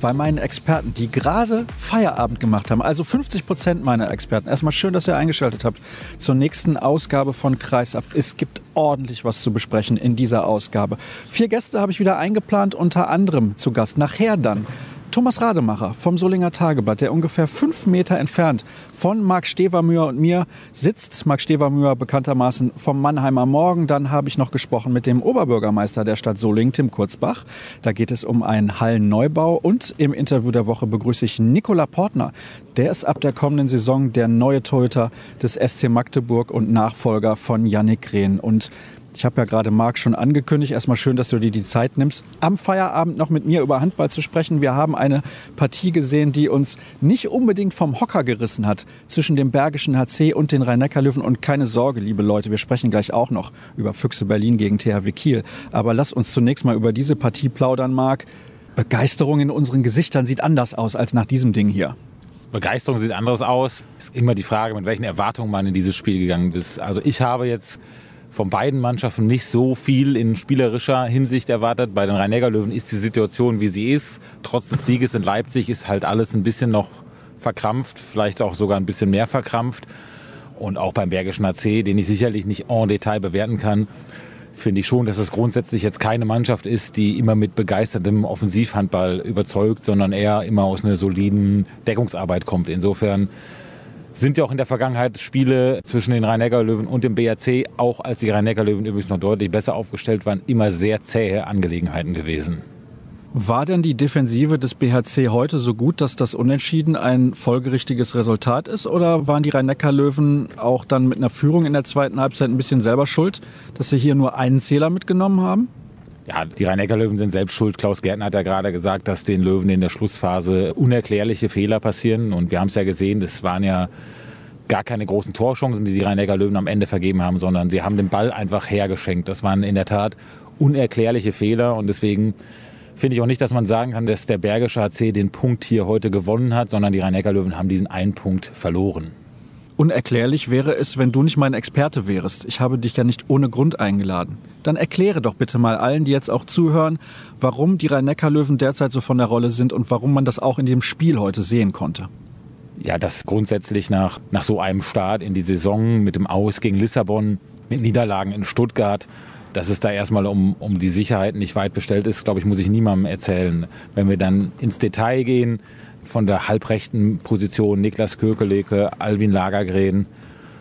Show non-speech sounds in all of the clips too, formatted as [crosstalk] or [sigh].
bei meinen Experten, die gerade Feierabend gemacht haben. Also 50 Prozent meiner Experten. Erstmal schön, dass ihr eingeschaltet habt zur nächsten Ausgabe von Kreisab. Es gibt ordentlich was zu besprechen in dieser Ausgabe. Vier Gäste habe ich wieder eingeplant, unter anderem zu Gast. Nachher dann Thomas Rademacher vom Solinger Tageblatt, der ungefähr fünf Meter entfernt von Marc Stevermüher und mir sitzt. Marc Stevermüher bekanntermaßen vom Mannheimer Morgen. Dann habe ich noch gesprochen mit dem Oberbürgermeister der Stadt Solingen, Tim Kurzbach. Da geht es um einen Hallenneubau. Und im Interview der Woche begrüße ich Nikola Portner. Der ist ab der kommenden Saison der neue Torhüter des SC Magdeburg und Nachfolger von Yannick Rehn. Und ich habe ja gerade Marc schon angekündigt. Erstmal schön, dass du dir die Zeit nimmst, am Feierabend noch mit mir über Handball zu sprechen. Wir haben eine Partie gesehen, die uns nicht unbedingt vom Hocker gerissen hat zwischen dem Bergischen HC und den Rhein-Neckar-Löwen. Und keine Sorge, liebe Leute, wir sprechen gleich auch noch über Füchse Berlin gegen THW Kiel. Aber lass uns zunächst mal über diese Partie plaudern, Marc. Begeisterung in unseren Gesichtern sieht anders aus als nach diesem Ding hier. Begeisterung sieht anders aus. Ist immer die Frage, mit welchen Erwartungen man in dieses Spiel gegangen ist. Also ich habe jetzt von beiden Mannschaften nicht so viel in spielerischer Hinsicht erwartet. Bei den Rhein-Neckar-Löwen ist die Situation, wie sie ist. Trotz des Sieges in Leipzig ist halt alles ein bisschen noch verkrampft, vielleicht auch sogar ein bisschen mehr verkrampft. Und auch beim Bergischen AC, den ich sicherlich nicht en Detail bewerten kann, finde ich schon, dass es grundsätzlich jetzt keine Mannschaft ist, die immer mit begeistertem Offensivhandball überzeugt, sondern eher immer aus einer soliden Deckungsarbeit kommt. Insofern sind ja auch in der Vergangenheit Spiele zwischen den Rhein-Neckar-Löwen und dem BRC, auch als die Rhein-Neckar-Löwen übrigens noch deutlich besser aufgestellt waren, immer sehr zähe Angelegenheiten gewesen. War denn die Defensive des BHC heute so gut, dass das Unentschieden ein folgerichtiges Resultat ist? Oder waren die Rhein-Neckar-Löwen auch dann mit einer Führung in der zweiten Halbzeit ein bisschen selber schuld, dass sie hier nur einen Zähler mitgenommen haben? Ja, die Rhein-Neckar-Löwen sind selbst schuld. Klaus Gärtner hat ja gerade gesagt, dass den Löwen in der Schlussphase unerklärliche Fehler passieren. Und wir haben es ja gesehen, das waren ja gar keine großen Torchancen, die die Rhein-Neckar-Löwen am Ende vergeben haben, sondern sie haben den Ball einfach hergeschenkt. Das waren in der Tat unerklärliche Fehler und deswegen finde ich auch nicht, dass man sagen kann, dass der Bergische HC den Punkt hier heute gewonnen hat, sondern die Rhein-Neckar-Löwen haben diesen einen Punkt verloren. Unerklärlich wäre es, wenn du nicht mein Experte wärst. Ich habe dich ja nicht ohne Grund eingeladen. Dann erkläre doch bitte mal allen, die jetzt auch zuhören, warum die Rhein-Neckar-Löwen derzeit so von der Rolle sind und warum man das auch in dem Spiel heute sehen konnte. Ja, das grundsätzlich nach, nach so einem Start in die Saison mit dem Aus gegen Lissabon, mit Niederlagen in Stuttgart, dass es da erstmal um, um die Sicherheit nicht weit bestellt ist, glaube ich, muss ich niemandem erzählen. Wenn wir dann ins Detail gehen, von der halbrechten Position Niklas Kökeleke, Albin Lagergren.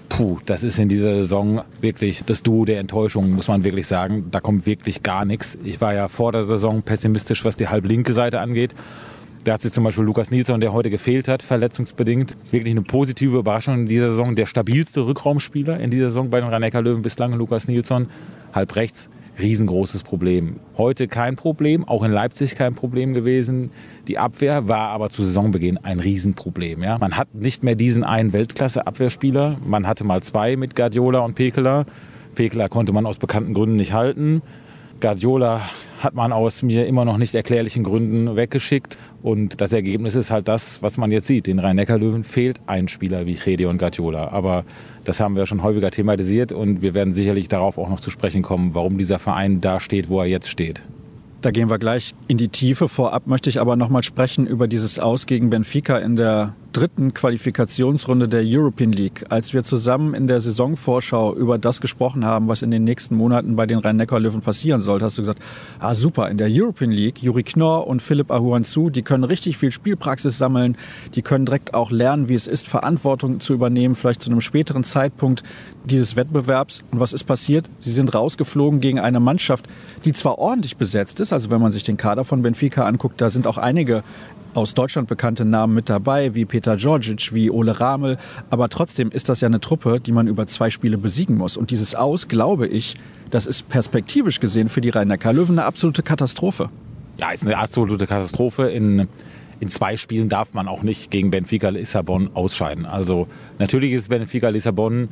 Puh, das ist in dieser Saison wirklich das Duo der Enttäuschung, muss man wirklich sagen. Da kommt wirklich gar nichts. Ich war ja vor der Saison pessimistisch, was die halblinke Seite angeht. Da hat sich zum Beispiel Lukas Nilsson, der heute gefehlt hat, verletzungsbedingt, wirklich eine positive Überraschung in dieser Saison. Der stabilste Rückraumspieler in dieser Saison bei den rhein löwen bislang, Lukas Nilsson, halb rechts riesengroßes Problem. Heute kein Problem, auch in Leipzig kein Problem gewesen. Die Abwehr war aber zu Saisonbeginn ein Riesenproblem. Ja? Man hat nicht mehr diesen einen Weltklasse-Abwehrspieler. Man hatte mal zwei mit Guardiola und Pekeler. Pekeler konnte man aus bekannten Gründen nicht halten. Guardiola hat man aus mir immer noch nicht erklärlichen Gründen weggeschickt. Und das Ergebnis ist halt das, was man jetzt sieht. Den Rhein-Neckar-Löwen fehlt ein Spieler wie und Guardiola. Aber das haben wir schon häufiger thematisiert und wir werden sicherlich darauf auch noch zu sprechen kommen, warum dieser Verein da steht, wo er jetzt steht. Da gehen wir gleich in die Tiefe. Vorab möchte ich aber noch mal sprechen über dieses Aus gegen Benfica in der dritten Qualifikationsrunde der European League, als wir zusammen in der Saisonvorschau über das gesprochen haben, was in den nächsten Monaten bei den Rhein-Neckar-Löwen passieren soll, hast du gesagt, ah super, in der European League, Juri Knorr und Philipp Ahuanzu, die können richtig viel Spielpraxis sammeln, die können direkt auch lernen, wie es ist, Verantwortung zu übernehmen, vielleicht zu einem späteren Zeitpunkt dieses Wettbewerbs. Und was ist passiert? Sie sind rausgeflogen gegen eine Mannschaft, die zwar ordentlich besetzt ist, also wenn man sich den Kader von Benfica anguckt, da sind auch einige aus Deutschland bekannte Namen mit dabei, wie Peter Georgic, wie Ole Ramel. Aber trotzdem ist das ja eine Truppe, die man über zwei Spiele besiegen muss. Und dieses Aus, glaube ich, das ist perspektivisch gesehen für die Rhein-Neckar-Löwen eine absolute Katastrophe. Ja, ist eine absolute Katastrophe. In, in zwei Spielen darf man auch nicht gegen Benfica Lissabon ausscheiden. Also natürlich ist Benfica Lissabon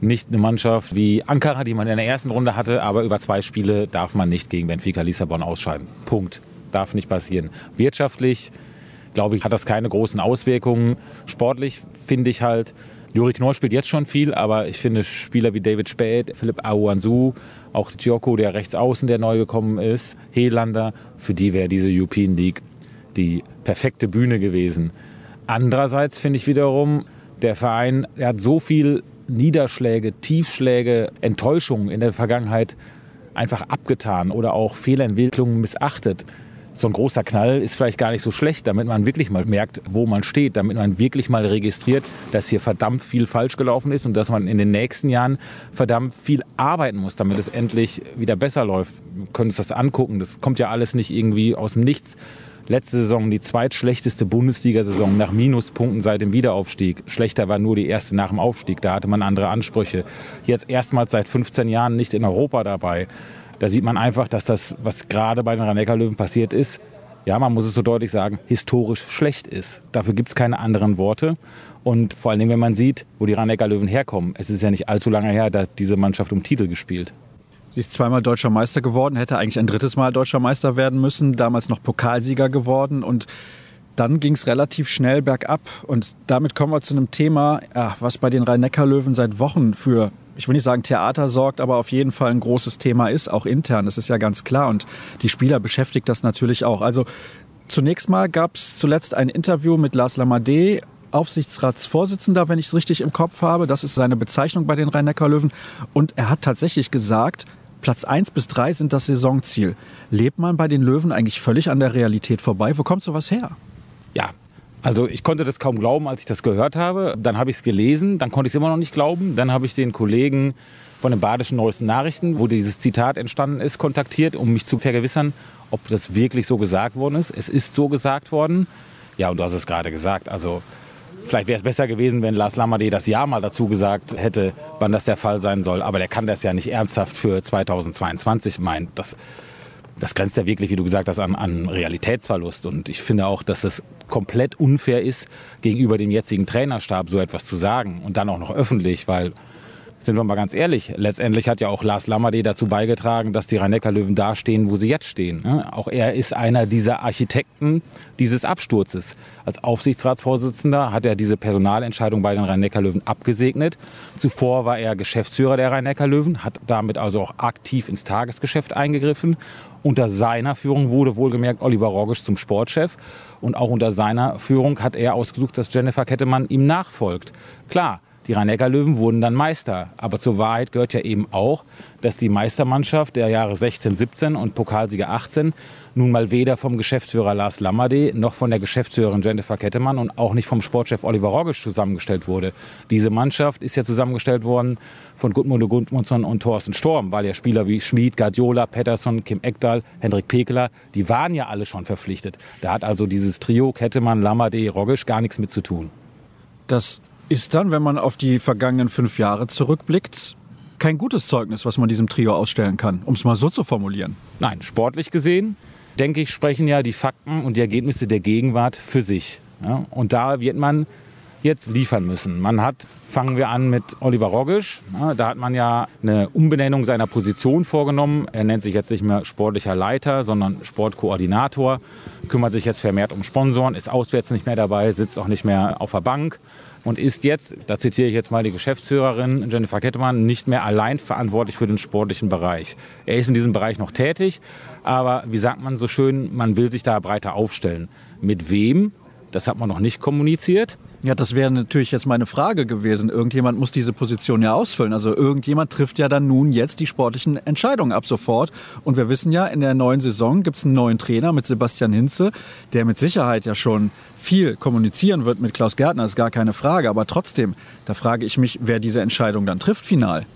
nicht eine Mannschaft wie Ankara, die man in der ersten Runde hatte, aber über zwei Spiele darf man nicht gegen Benfica Lissabon ausscheiden. Punkt. Darf nicht passieren. Wirtschaftlich, glaube ich, hat das keine großen Auswirkungen. Sportlich finde ich halt, Juri Knorr spielt jetzt schon viel, aber ich finde Spieler wie David Späth, Philipp Aouanzou, auch Giocco, der rechts außen, der neu gekommen ist, Helander, für die wäre diese European League die perfekte Bühne gewesen. Andererseits finde ich wiederum, der Verein der hat so viel Niederschläge, Tiefschläge, Enttäuschungen in der Vergangenheit einfach abgetan oder auch Fehlentwicklungen missachtet. So ein großer Knall ist vielleicht gar nicht so schlecht, damit man wirklich mal merkt, wo man steht, damit man wirklich mal registriert, dass hier verdammt viel falsch gelaufen ist und dass man in den nächsten Jahren verdammt viel arbeiten muss, damit es endlich wieder besser läuft. Wir können uns das angucken, das kommt ja alles nicht irgendwie aus dem Nichts letzte Saison die zweitschlechteste Bundesliga-Saison nach Minuspunkten seit dem Wiederaufstieg. Schlechter war nur die erste nach dem Aufstieg. Da hatte man andere Ansprüche. Jetzt erstmals seit 15 Jahren nicht in Europa dabei. Da sieht man einfach, dass das, was gerade bei den Rhein-Neckar-Löwen passiert ist, ja, man muss es so deutlich sagen, historisch schlecht ist. Dafür gibt es keine anderen Worte. Und vor allen Dingen, wenn man sieht, wo die Rhein-Neckar-Löwen herkommen. Es ist ja nicht allzu lange her, da hat diese Mannschaft um Titel gespielt. Sie ist zweimal deutscher Meister geworden, hätte eigentlich ein drittes Mal deutscher Meister werden müssen, damals noch Pokalsieger geworden und dann ging es relativ schnell bergab. Und damit kommen wir zu einem Thema, was bei den Rhein-Neckar-Löwen seit Wochen für, ich will nicht sagen Theater sorgt, aber auf jeden Fall ein großes Thema ist, auch intern. Das ist ja ganz klar. Und die Spieler beschäftigt das natürlich auch. Also zunächst mal gab es zuletzt ein Interview mit Lars Lamadé, Aufsichtsratsvorsitzender, wenn ich es richtig im Kopf habe. Das ist seine Bezeichnung bei den Rhein-Neckar-Löwen. Und er hat tatsächlich gesagt, Platz 1 bis 3 sind das Saisonziel. Lebt man bei den Löwen eigentlich völlig an der Realität vorbei? Wo kommt sowas her? Ja, also ich konnte das kaum glauben, als ich das gehört habe. Dann habe ich es gelesen, dann konnte ich es immer noch nicht glauben. Dann habe ich den Kollegen von den Badischen Neuesten Nachrichten, wo dieses Zitat entstanden ist, kontaktiert, um mich zu vergewissern, ob das wirklich so gesagt worden ist. Es ist so gesagt worden. Ja, und du hast es gerade gesagt. Also Vielleicht wäre es besser gewesen, wenn Lars Lamadé das Jahr mal dazu gesagt hätte, wann das der Fall sein soll. Aber der kann das ja nicht ernsthaft für 2022 meinen. Das, das grenzt ja wirklich, wie du gesagt hast, an, an Realitätsverlust. Und ich finde auch, dass es komplett unfair ist, gegenüber dem jetzigen Trainerstab so etwas zu sagen. Und dann auch noch öffentlich, weil sind wir mal ganz ehrlich, letztendlich hat ja auch Lars Lammerde dazu beigetragen, dass die Rhein-Neckar-Löwen da stehen, wo sie jetzt stehen. Auch er ist einer dieser Architekten dieses Absturzes. Als Aufsichtsratsvorsitzender hat er diese Personalentscheidung bei den Rhein-Neckar-Löwen abgesegnet. Zuvor war er Geschäftsführer der Rhein-Neckar-Löwen, hat damit also auch aktiv ins Tagesgeschäft eingegriffen. Unter seiner Führung wurde wohlgemerkt Oliver Rogisch zum Sportchef. Und auch unter seiner Führung hat er ausgesucht, dass Jennifer Kettemann ihm nachfolgt. Klar, die Rhein-Neckar-Löwen wurden dann Meister. Aber zur Wahrheit gehört ja eben auch, dass die Meistermannschaft der Jahre 16, 17 und Pokalsieger 18 nun mal weder vom Geschäftsführer Lars Lammerde noch von der Geschäftsführerin Jennifer Kettemann und auch nicht vom Sportchef Oliver Rogisch zusammengestellt wurde. Diese Mannschaft ist ja zusammengestellt worden von Gudmundur Gudmundsson und Thorsten Storm, weil ja Spieler wie Schmid, Guardiola, Pettersson, Kim Ekdal, Hendrik Pekeler, die waren ja alle schon verpflichtet. Da hat also dieses Trio Kettemann, Lammerde, Rogisch gar nichts mit zu tun. Das ist dann, wenn man auf die vergangenen fünf Jahre zurückblickt, kein gutes Zeugnis, was man diesem Trio ausstellen kann, um es mal so zu formulieren. Nein, sportlich gesehen, denke ich, sprechen ja die Fakten und die Ergebnisse der Gegenwart für sich. Ja, und da wird man jetzt liefern müssen. Man hat, fangen wir an mit Oliver Rogisch. Ja, da hat man ja eine Umbenennung seiner Position vorgenommen. Er nennt sich jetzt nicht mehr sportlicher Leiter, sondern Sportkoordinator. Kümmert sich jetzt vermehrt um Sponsoren, ist auswärts nicht mehr dabei, sitzt auch nicht mehr auf der Bank und ist jetzt, da zitiere ich jetzt mal die Geschäftsführerin Jennifer Kettemann, nicht mehr allein verantwortlich für den sportlichen Bereich. Er ist in diesem Bereich noch tätig, aber wie sagt man so schön, man will sich da breiter aufstellen. Mit wem? Das hat man noch nicht kommuniziert. Ja, das wäre natürlich jetzt meine Frage gewesen. Irgendjemand muss diese Position ja ausfüllen. Also irgendjemand trifft ja dann nun jetzt die sportlichen Entscheidungen ab sofort. Und wir wissen ja, in der neuen Saison gibt es einen neuen Trainer mit Sebastian Hinze, der mit Sicherheit ja schon viel kommunizieren wird mit Klaus Gärtner, ist gar keine Frage. Aber trotzdem, da frage ich mich, wer diese Entscheidung dann trifft final.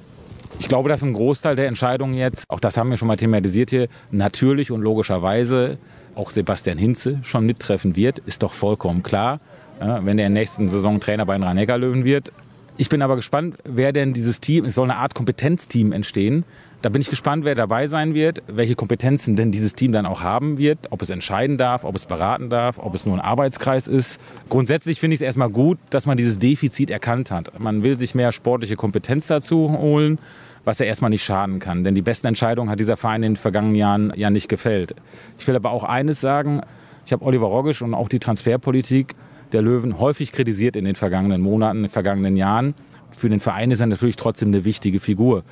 Ich glaube, dass ein Großteil der Entscheidungen jetzt, auch das haben wir schon mal thematisiert hier, natürlich und logischerweise auch Sebastian Hinze schon mittreffen wird, ist doch vollkommen klar ja, wenn der in der nächsten Saison Trainer bei den Rhein-Neckar-Löwen wird. Ich bin aber gespannt, wer denn dieses Team, es soll eine Art Kompetenzteam entstehen, Da bin ich gespannt, wer dabei sein wird, welche Kompetenzen denn dieses Team dann auch haben wird, ob es entscheiden darf, ob es beraten darf, ob es nur ein Arbeitskreis ist. Grundsätzlich finde ich es erstmal gut, dass man dieses Defizit erkannt hat. Man will sich mehr sportliche Kompetenz dazu holen, was ja erstmal nicht schaden kann. Denn die besten Entscheidungen hat dieser Verein in den vergangenen Jahren ja nicht gefällt. Ich will aber auch eines sagen. Ich habe Oliver Rogisch und auch die Transferpolitik der Löwen häufig kritisiert in den vergangenen Monaten, in den vergangenen Jahren. Für den Verein ist er natürlich trotzdem eine wichtige Figur.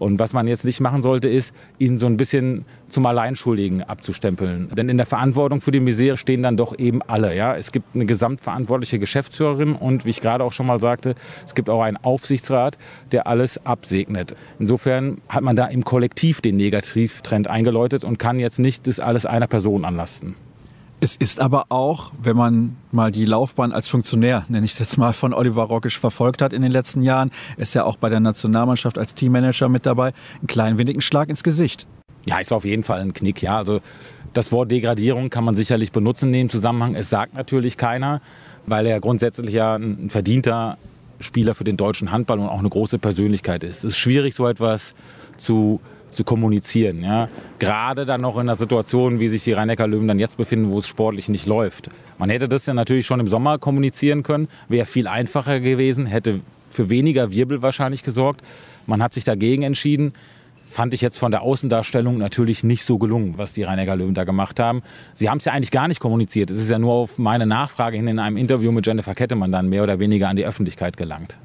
Und was man jetzt nicht machen sollte, ist, ihn so ein bisschen zum Alleinschuldigen abzustempeln. Denn in der Verantwortung für die Misere stehen dann doch eben alle. Ja? Es gibt eine gesamtverantwortliche Geschäftsführerin und wie ich gerade auch schon mal sagte, es gibt auch einen Aufsichtsrat, der alles absegnet. Insofern hat man da im Kollektiv den Negativtrend eingeläutet und kann jetzt nicht das alles einer Person anlasten. Es ist aber auch, wenn man mal die Laufbahn als Funktionär, nenne ich es jetzt mal, von Oliver Rockisch verfolgt hat in den letzten Jahren, ist ja auch bei der Nationalmannschaft als Teammanager mit dabei, ein klein wenig ein Schlag ins Gesicht. Ja, ist auf jeden Fall ein Knick, ja. Also das Wort Degradierung kann man sicherlich benutzen in dem Zusammenhang. Es sagt natürlich keiner, weil er grundsätzlich ja ein verdienter Spieler für den deutschen Handball und auch eine große Persönlichkeit ist. Es ist schwierig, so etwas zu zu kommunizieren. Ja? Gerade dann noch in der Situation, wie sich die rhein löwen dann jetzt befinden, wo es sportlich nicht läuft. Man hätte das ja natürlich schon im Sommer kommunizieren können, wäre viel einfacher gewesen, hätte für weniger Wirbel wahrscheinlich gesorgt. Man hat sich dagegen entschieden. Fand ich jetzt von der Außendarstellung natürlich nicht so gelungen, was die rhein löwen da gemacht haben. Sie haben es ja eigentlich gar nicht kommuniziert. Es ist ja nur auf meine Nachfrage hin in einem Interview mit Jennifer Kettemann dann mehr oder weniger an die Öffentlichkeit gelangt.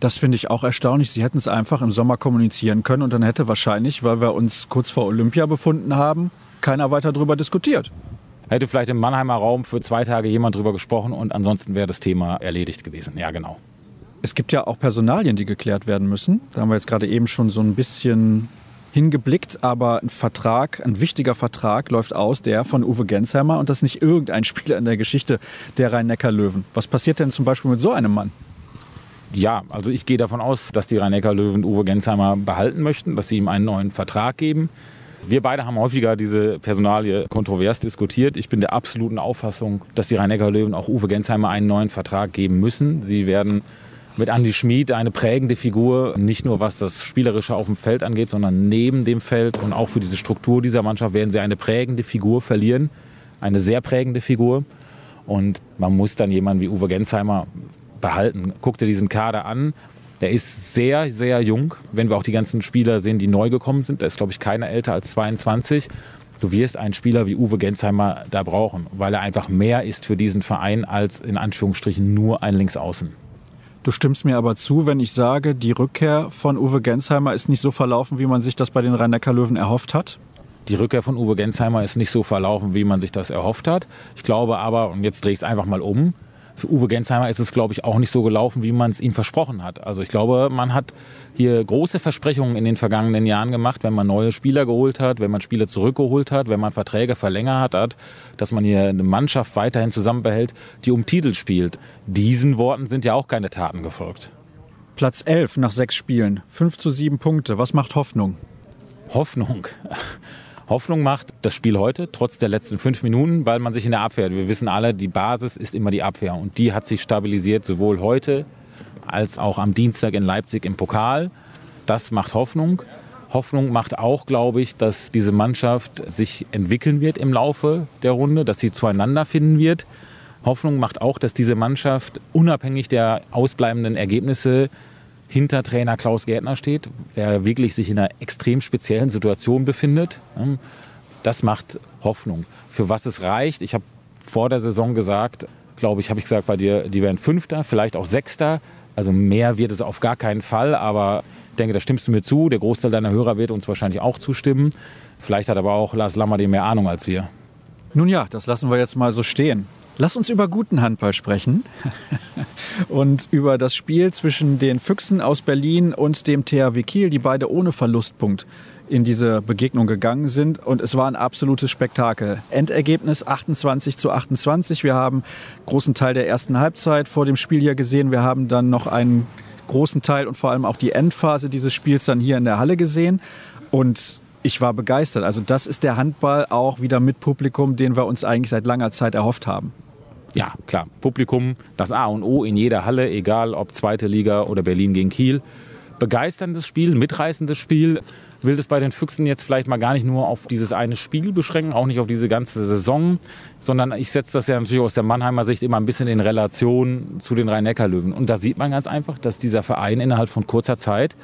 Das finde ich auch erstaunlich. Sie hätten es einfach im Sommer kommunizieren können und dann hätte wahrscheinlich, weil wir uns kurz vor Olympia befunden haben, keiner weiter darüber diskutiert. Hätte vielleicht im Mannheimer Raum für zwei Tage jemand drüber gesprochen und ansonsten wäre das Thema erledigt gewesen. Ja, genau. Es gibt ja auch Personalien, die geklärt werden müssen. Da haben wir jetzt gerade eben schon so ein bisschen hingeblickt, aber ein Vertrag, ein wichtiger Vertrag läuft aus, der von Uwe Gensheimer und das ist nicht irgendein [laughs] Spieler in der Geschichte der Rhein-Neckar-Löwen. Was passiert denn zum Beispiel mit so einem Mann? Ja, also ich gehe davon aus, dass die Rhein-Neckar-Löwen Uwe Gensheimer behalten möchten, dass sie ihm einen neuen Vertrag geben. Wir beide haben häufiger diese Personalie kontrovers diskutiert. Ich bin der absoluten Auffassung, dass die Rhein-Neckar-Löwen auch Uwe Gensheimer einen neuen Vertrag geben müssen. Sie werden mit Andy Schmid eine prägende Figur, nicht nur was das Spielerische auf dem Feld angeht, sondern neben dem Feld und auch für diese Struktur dieser Mannschaft werden sie eine prägende Figur verlieren. Eine sehr prägende Figur. Und man muss dann jemanden wie Uwe Gensheimer behalten. Guck dir diesen Kader an. Der ist sehr, sehr jung. Wenn wir auch die ganzen Spieler sehen, die neu gekommen sind, da ist, glaube ich, keiner älter als 22. Du wirst einen Spieler wie Uwe Gensheimer da brauchen, weil er einfach mehr ist für diesen Verein als in Anführungsstrichen nur ein Linksaußen. Du stimmst mir aber zu, wenn ich sage, die Rückkehr von Uwe Gensheimer ist nicht so verlaufen, wie man sich das bei den Rhein-Neckar-Löwen erhofft hat? Die Rückkehr von Uwe Gensheimer ist nicht so verlaufen, wie man sich das erhofft hat. Ich glaube aber, und jetzt drehe ich es einfach mal um, für Uwe Gensheimer ist es, glaube ich, auch nicht so gelaufen, wie man es ihm versprochen hat. Also ich glaube, man hat hier große Versprechungen in den vergangenen Jahren gemacht, wenn man neue Spieler geholt hat, wenn man Spieler zurückgeholt hat, wenn man Verträge verlängert hat, dass man hier eine Mannschaft weiterhin zusammenbehält, die um Titel spielt. Diesen Worten sind ja auch keine Taten gefolgt. Platz 11 nach sechs Spielen, 5 zu 7 Punkte. Was macht Hoffnung? Hoffnung. [laughs] Hoffnung macht das Spiel heute, trotz der letzten fünf Minuten, weil man sich in der Abwehr, wir wissen alle, die Basis ist immer die Abwehr und die hat sich stabilisiert, sowohl heute als auch am Dienstag in Leipzig im Pokal. Das macht Hoffnung. Hoffnung macht auch, glaube ich, dass diese Mannschaft sich entwickeln wird im Laufe der Runde, dass sie zueinander finden wird. Hoffnung macht auch, dass diese Mannschaft unabhängig der ausbleibenden Ergebnisse hinter Trainer Klaus Gärtner steht, der wirklich sich in einer extrem speziellen Situation befindet. Das macht Hoffnung. Für was es reicht, ich habe vor der Saison gesagt, glaube ich, habe ich gesagt bei dir, die werden Fünfter, vielleicht auch Sechster. Also mehr wird es auf gar keinen Fall, aber ich denke, da stimmst du mir zu. Der Großteil deiner Hörer wird uns wahrscheinlich auch zustimmen. Vielleicht hat aber auch Lars Lammer mehr Ahnung als wir. Nun ja, das lassen wir jetzt mal so stehen. Lass uns über guten Handball sprechen [laughs] und über das Spiel zwischen den Füchsen aus Berlin und dem THW Kiel, die beide ohne Verlustpunkt in diese Begegnung gegangen sind. Und es war ein absolutes Spektakel. Endergebnis 28 zu 28. Wir haben großen Teil der ersten Halbzeit vor dem Spiel hier gesehen. Wir haben dann noch einen großen Teil und vor allem auch die Endphase dieses Spiels dann hier in der Halle gesehen. Und ich war begeistert. Also das ist der Handball auch wieder mit Publikum, den wir uns eigentlich seit langer Zeit erhofft haben. Ja, klar. Publikum, das A und O in jeder Halle, egal ob zweite Liga oder Berlin gegen Kiel. begeisterndes Spiel, mitreißendes Spiel. Will das bei den Füchsen jetzt vielleicht mal gar nicht nur auf dieses eine Spiel beschränken, auch nicht auf diese ganze Saison, sondern ich setze das ja natürlich aus der Mannheimer Sicht immer ein bisschen in Relation zu den Rhein-Neckar-Löwen. Und da sieht man ganz einfach, dass dieser Verein innerhalb von kurzer Zeit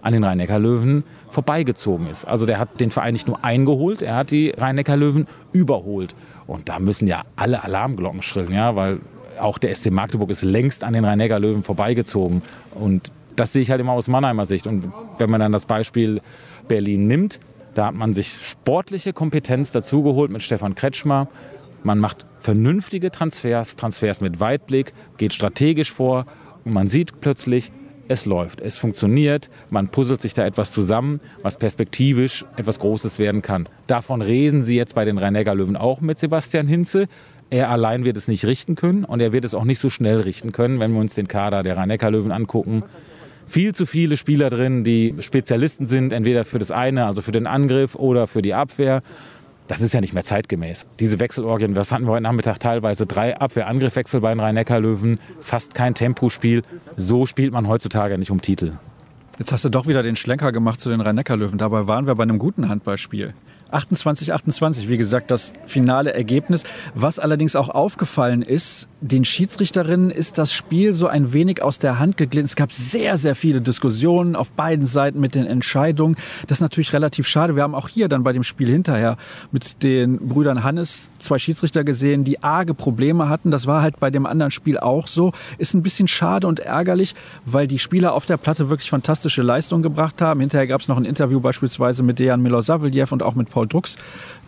an den Rhein-Neckar-Löwen vorbeigezogen ist. Also der hat den Verein nicht nur eingeholt, er hat die Rhein-Neckar-Löwen überholt. Und da müssen ja alle Alarmglocken schrillen, ja, weil auch der SC Magdeburg ist längst an den Rhein-Neckar-Löwen vorbeigezogen. Und das sehe ich halt immer aus Mannheimer Sicht. Und wenn man dann das Beispiel Berlin nimmt, da hat man sich sportliche Kompetenz dazugeholt mit Stefan Kretschmer. Man macht vernünftige Transfers, Transfers mit Weitblick, geht strategisch vor und man sieht plötzlich, es läuft, es funktioniert, man puzzelt sich da etwas zusammen, was perspektivisch etwas Großes werden kann. Davon reden sie jetzt bei den Rhein-Neckar-Löwen auch mit Sebastian Hinze. Er allein wird es nicht richten können und er wird es auch nicht so schnell richten können, wenn wir uns den Kader der Rhein-Neckar-Löwen angucken viel zu viele Spieler drin, die Spezialisten sind, entweder für das eine, also für den Angriff oder für die Abwehr. Das ist ja nicht mehr zeitgemäß. Diese Wechselorgien, das hatten wir heute Nachmittag teilweise drei Abwehr-Angriff-Wechsel bei den Rhein-Neckar-Löwen, fast kein Tempospiel. So spielt man heutzutage nicht um Titel. Jetzt hast du doch wieder den Schlenker gemacht zu den Rhein-Neckar-Löwen. Dabei waren wir bei einem guten Handballspiel. 28, 28, wie gesagt, das finale Ergebnis. Was allerdings auch aufgefallen ist, den Schiedsrichterinnen ist das Spiel so ein wenig aus der Hand geglitten. Es gab sehr, sehr viele Diskussionen auf beiden Seiten mit den Entscheidungen. Das ist natürlich relativ schade. Wir haben auch hier dann bei dem Spiel hinterher mit den Brüdern Hannes zwei Schiedsrichter gesehen, die arge Probleme hatten. Das war halt bei dem anderen Spiel auch so. Ist ein bisschen schade und ärgerlich, weil die Spieler auf der Platte wirklich fantastische Leistungen gebracht haben. Hinterher gab es noch ein Interview beispielsweise mit Dejan Milosavljev und auch mit Paul Drucks.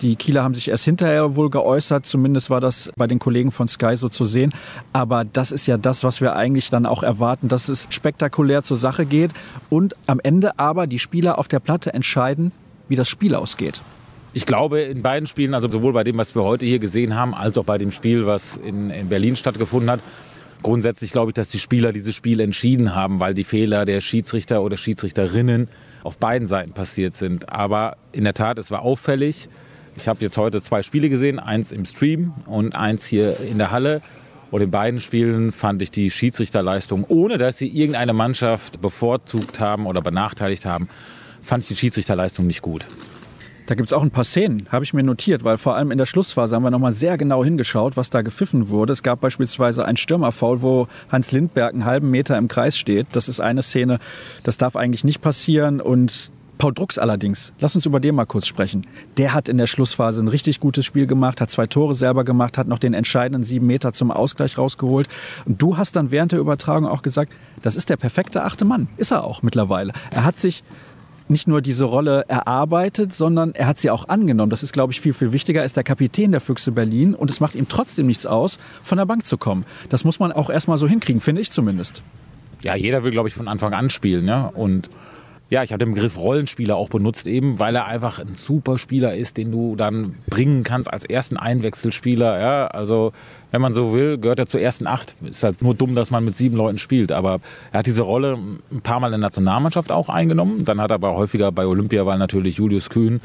Die Kieler haben sich erst hinterher wohl geäußert, zumindest war das bei den Kollegen von Sky so zu sehen. Aber das ist ja das, was wir eigentlich dann auch erwarten, dass es spektakulär zur Sache geht und am Ende aber die Spieler auf der Platte entscheiden, wie das Spiel ausgeht. Ich glaube, in beiden Spielen, also sowohl bei dem, was wir heute hier gesehen haben, als auch bei dem Spiel, was in, in Berlin stattgefunden hat, grundsätzlich glaube ich, dass die Spieler dieses Spiel entschieden haben, weil die Fehler der Schiedsrichter oder Schiedsrichterinnen auf beiden Seiten passiert sind. Aber in der Tat, es war auffällig. Ich habe jetzt heute zwei Spiele gesehen, eins im Stream und eins hier in der Halle. Und in beiden Spielen fand ich die Schiedsrichterleistung, ohne dass sie irgendeine Mannschaft bevorzugt haben oder benachteiligt haben, fand ich die Schiedsrichterleistung nicht gut. Da gibt es auch ein paar Szenen, habe ich mir notiert, weil vor allem in der Schlussphase haben wir nochmal sehr genau hingeschaut, was da gepfiffen wurde. Es gab beispielsweise ein Stürmerfoul, wo Hans Lindberg einen halben Meter im Kreis steht. Das ist eine Szene, das darf eigentlich nicht passieren und Paul Drucks allerdings, lass uns über den mal kurz sprechen. Der hat in der Schlussphase ein richtig gutes Spiel gemacht, hat zwei Tore selber gemacht, hat noch den entscheidenden sieben Meter zum Ausgleich rausgeholt. Und du hast dann während der Übertragung auch gesagt, das ist der perfekte achte Mann. Ist er auch mittlerweile. Er hat sich nicht nur diese Rolle erarbeitet, sondern er hat sie auch angenommen. Das ist, glaube ich, viel, viel wichtiger. Er ist der Kapitän der Füchse Berlin und es macht ihm trotzdem nichts aus, von der Bank zu kommen. Das muss man auch erstmal so hinkriegen, finde ich zumindest. Ja, jeder will, glaube ich, von Anfang an spielen. Ja? Und ja, ich habe den Begriff Rollenspieler auch benutzt, eben weil er einfach ein super Spieler ist, den du dann bringen kannst als ersten Einwechselspieler. Ja, also wenn man so will, gehört er zur ersten Acht. Ist halt nur dumm, dass man mit sieben Leuten spielt. Aber er hat diese Rolle ein paar Mal in der Nationalmannschaft auch eingenommen. Dann hat er aber häufiger bei Olympia, weil natürlich Julius Kühn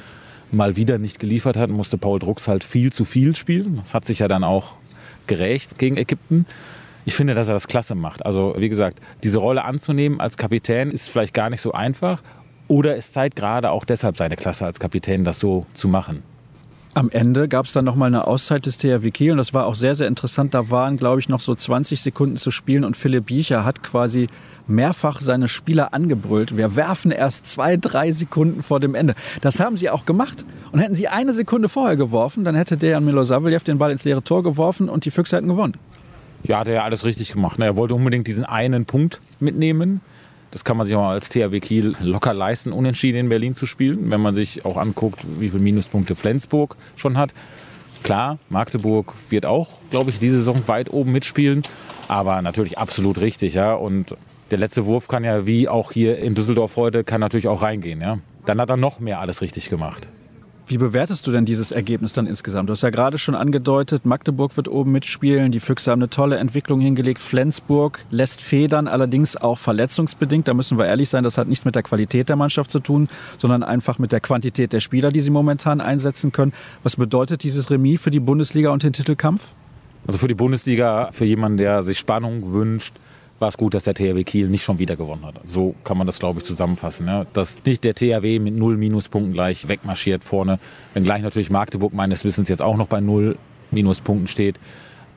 mal wieder nicht geliefert hat, musste Paul Drucks halt viel zu viel spielen. Das hat sich ja dann auch gerecht gegen Ägypten ich finde, dass er das klasse macht. Also wie gesagt, diese Rolle anzunehmen als Kapitän ist vielleicht gar nicht so einfach. Oder es zeigt gerade auch deshalb seine Klasse als Kapitän, das so zu machen. Am Ende gab es dann nochmal eine Auszeit des THW Kiel und das war auch sehr, sehr interessant. Da waren, glaube ich, noch so 20 Sekunden zu spielen und Philipp Biecher hat quasi mehrfach seine Spieler angebrüllt. Wir werfen erst zwei, drei Sekunden vor dem Ende. Das haben sie auch gemacht. Und hätten sie eine Sekunde vorher geworfen, dann hätte Dejan Milosavljev den Ball ins leere Tor geworfen und die Füchse hätten gewonnen. Ja, hat er ja alles richtig gemacht. Ne? Er wollte unbedingt diesen einen Punkt mitnehmen. Das kann man sich auch als THW Kiel locker leisten, unentschieden in Berlin zu spielen, wenn man sich auch anguckt, wie viele Minuspunkte Flensburg schon hat. Klar, Magdeburg wird auch, glaube ich, diese Saison weit oben mitspielen, aber natürlich absolut richtig, ja. Und der letzte Wurf kann ja, wie auch hier in Düsseldorf heute, kann natürlich auch reingehen, ja. Dann hat er noch mehr alles richtig gemacht. Wie bewertest du denn dieses Ergebnis dann insgesamt? Du hast ja gerade schon angedeutet, Magdeburg wird oben mitspielen, die Füchse haben eine tolle Entwicklung hingelegt, Flensburg lässt federn, allerdings auch verletzungsbedingt. Da müssen wir ehrlich sein, das hat nichts mit der Qualität der Mannschaft zu tun, sondern einfach mit der Quantität der Spieler, die sie momentan einsetzen können. Was bedeutet dieses Remis für die Bundesliga und den Titelkampf? Also für die Bundesliga, für jemanden, der sich Spannung wünscht, war es gut, dass der THW Kiel nicht schon wieder gewonnen hat. So kann man das, glaube ich, zusammenfassen. Ja. Dass nicht der THW mit null Minuspunkten gleich wegmarschiert vorne, wenngleich natürlich Magdeburg meines Wissens jetzt auch noch bei null Minuspunkten steht.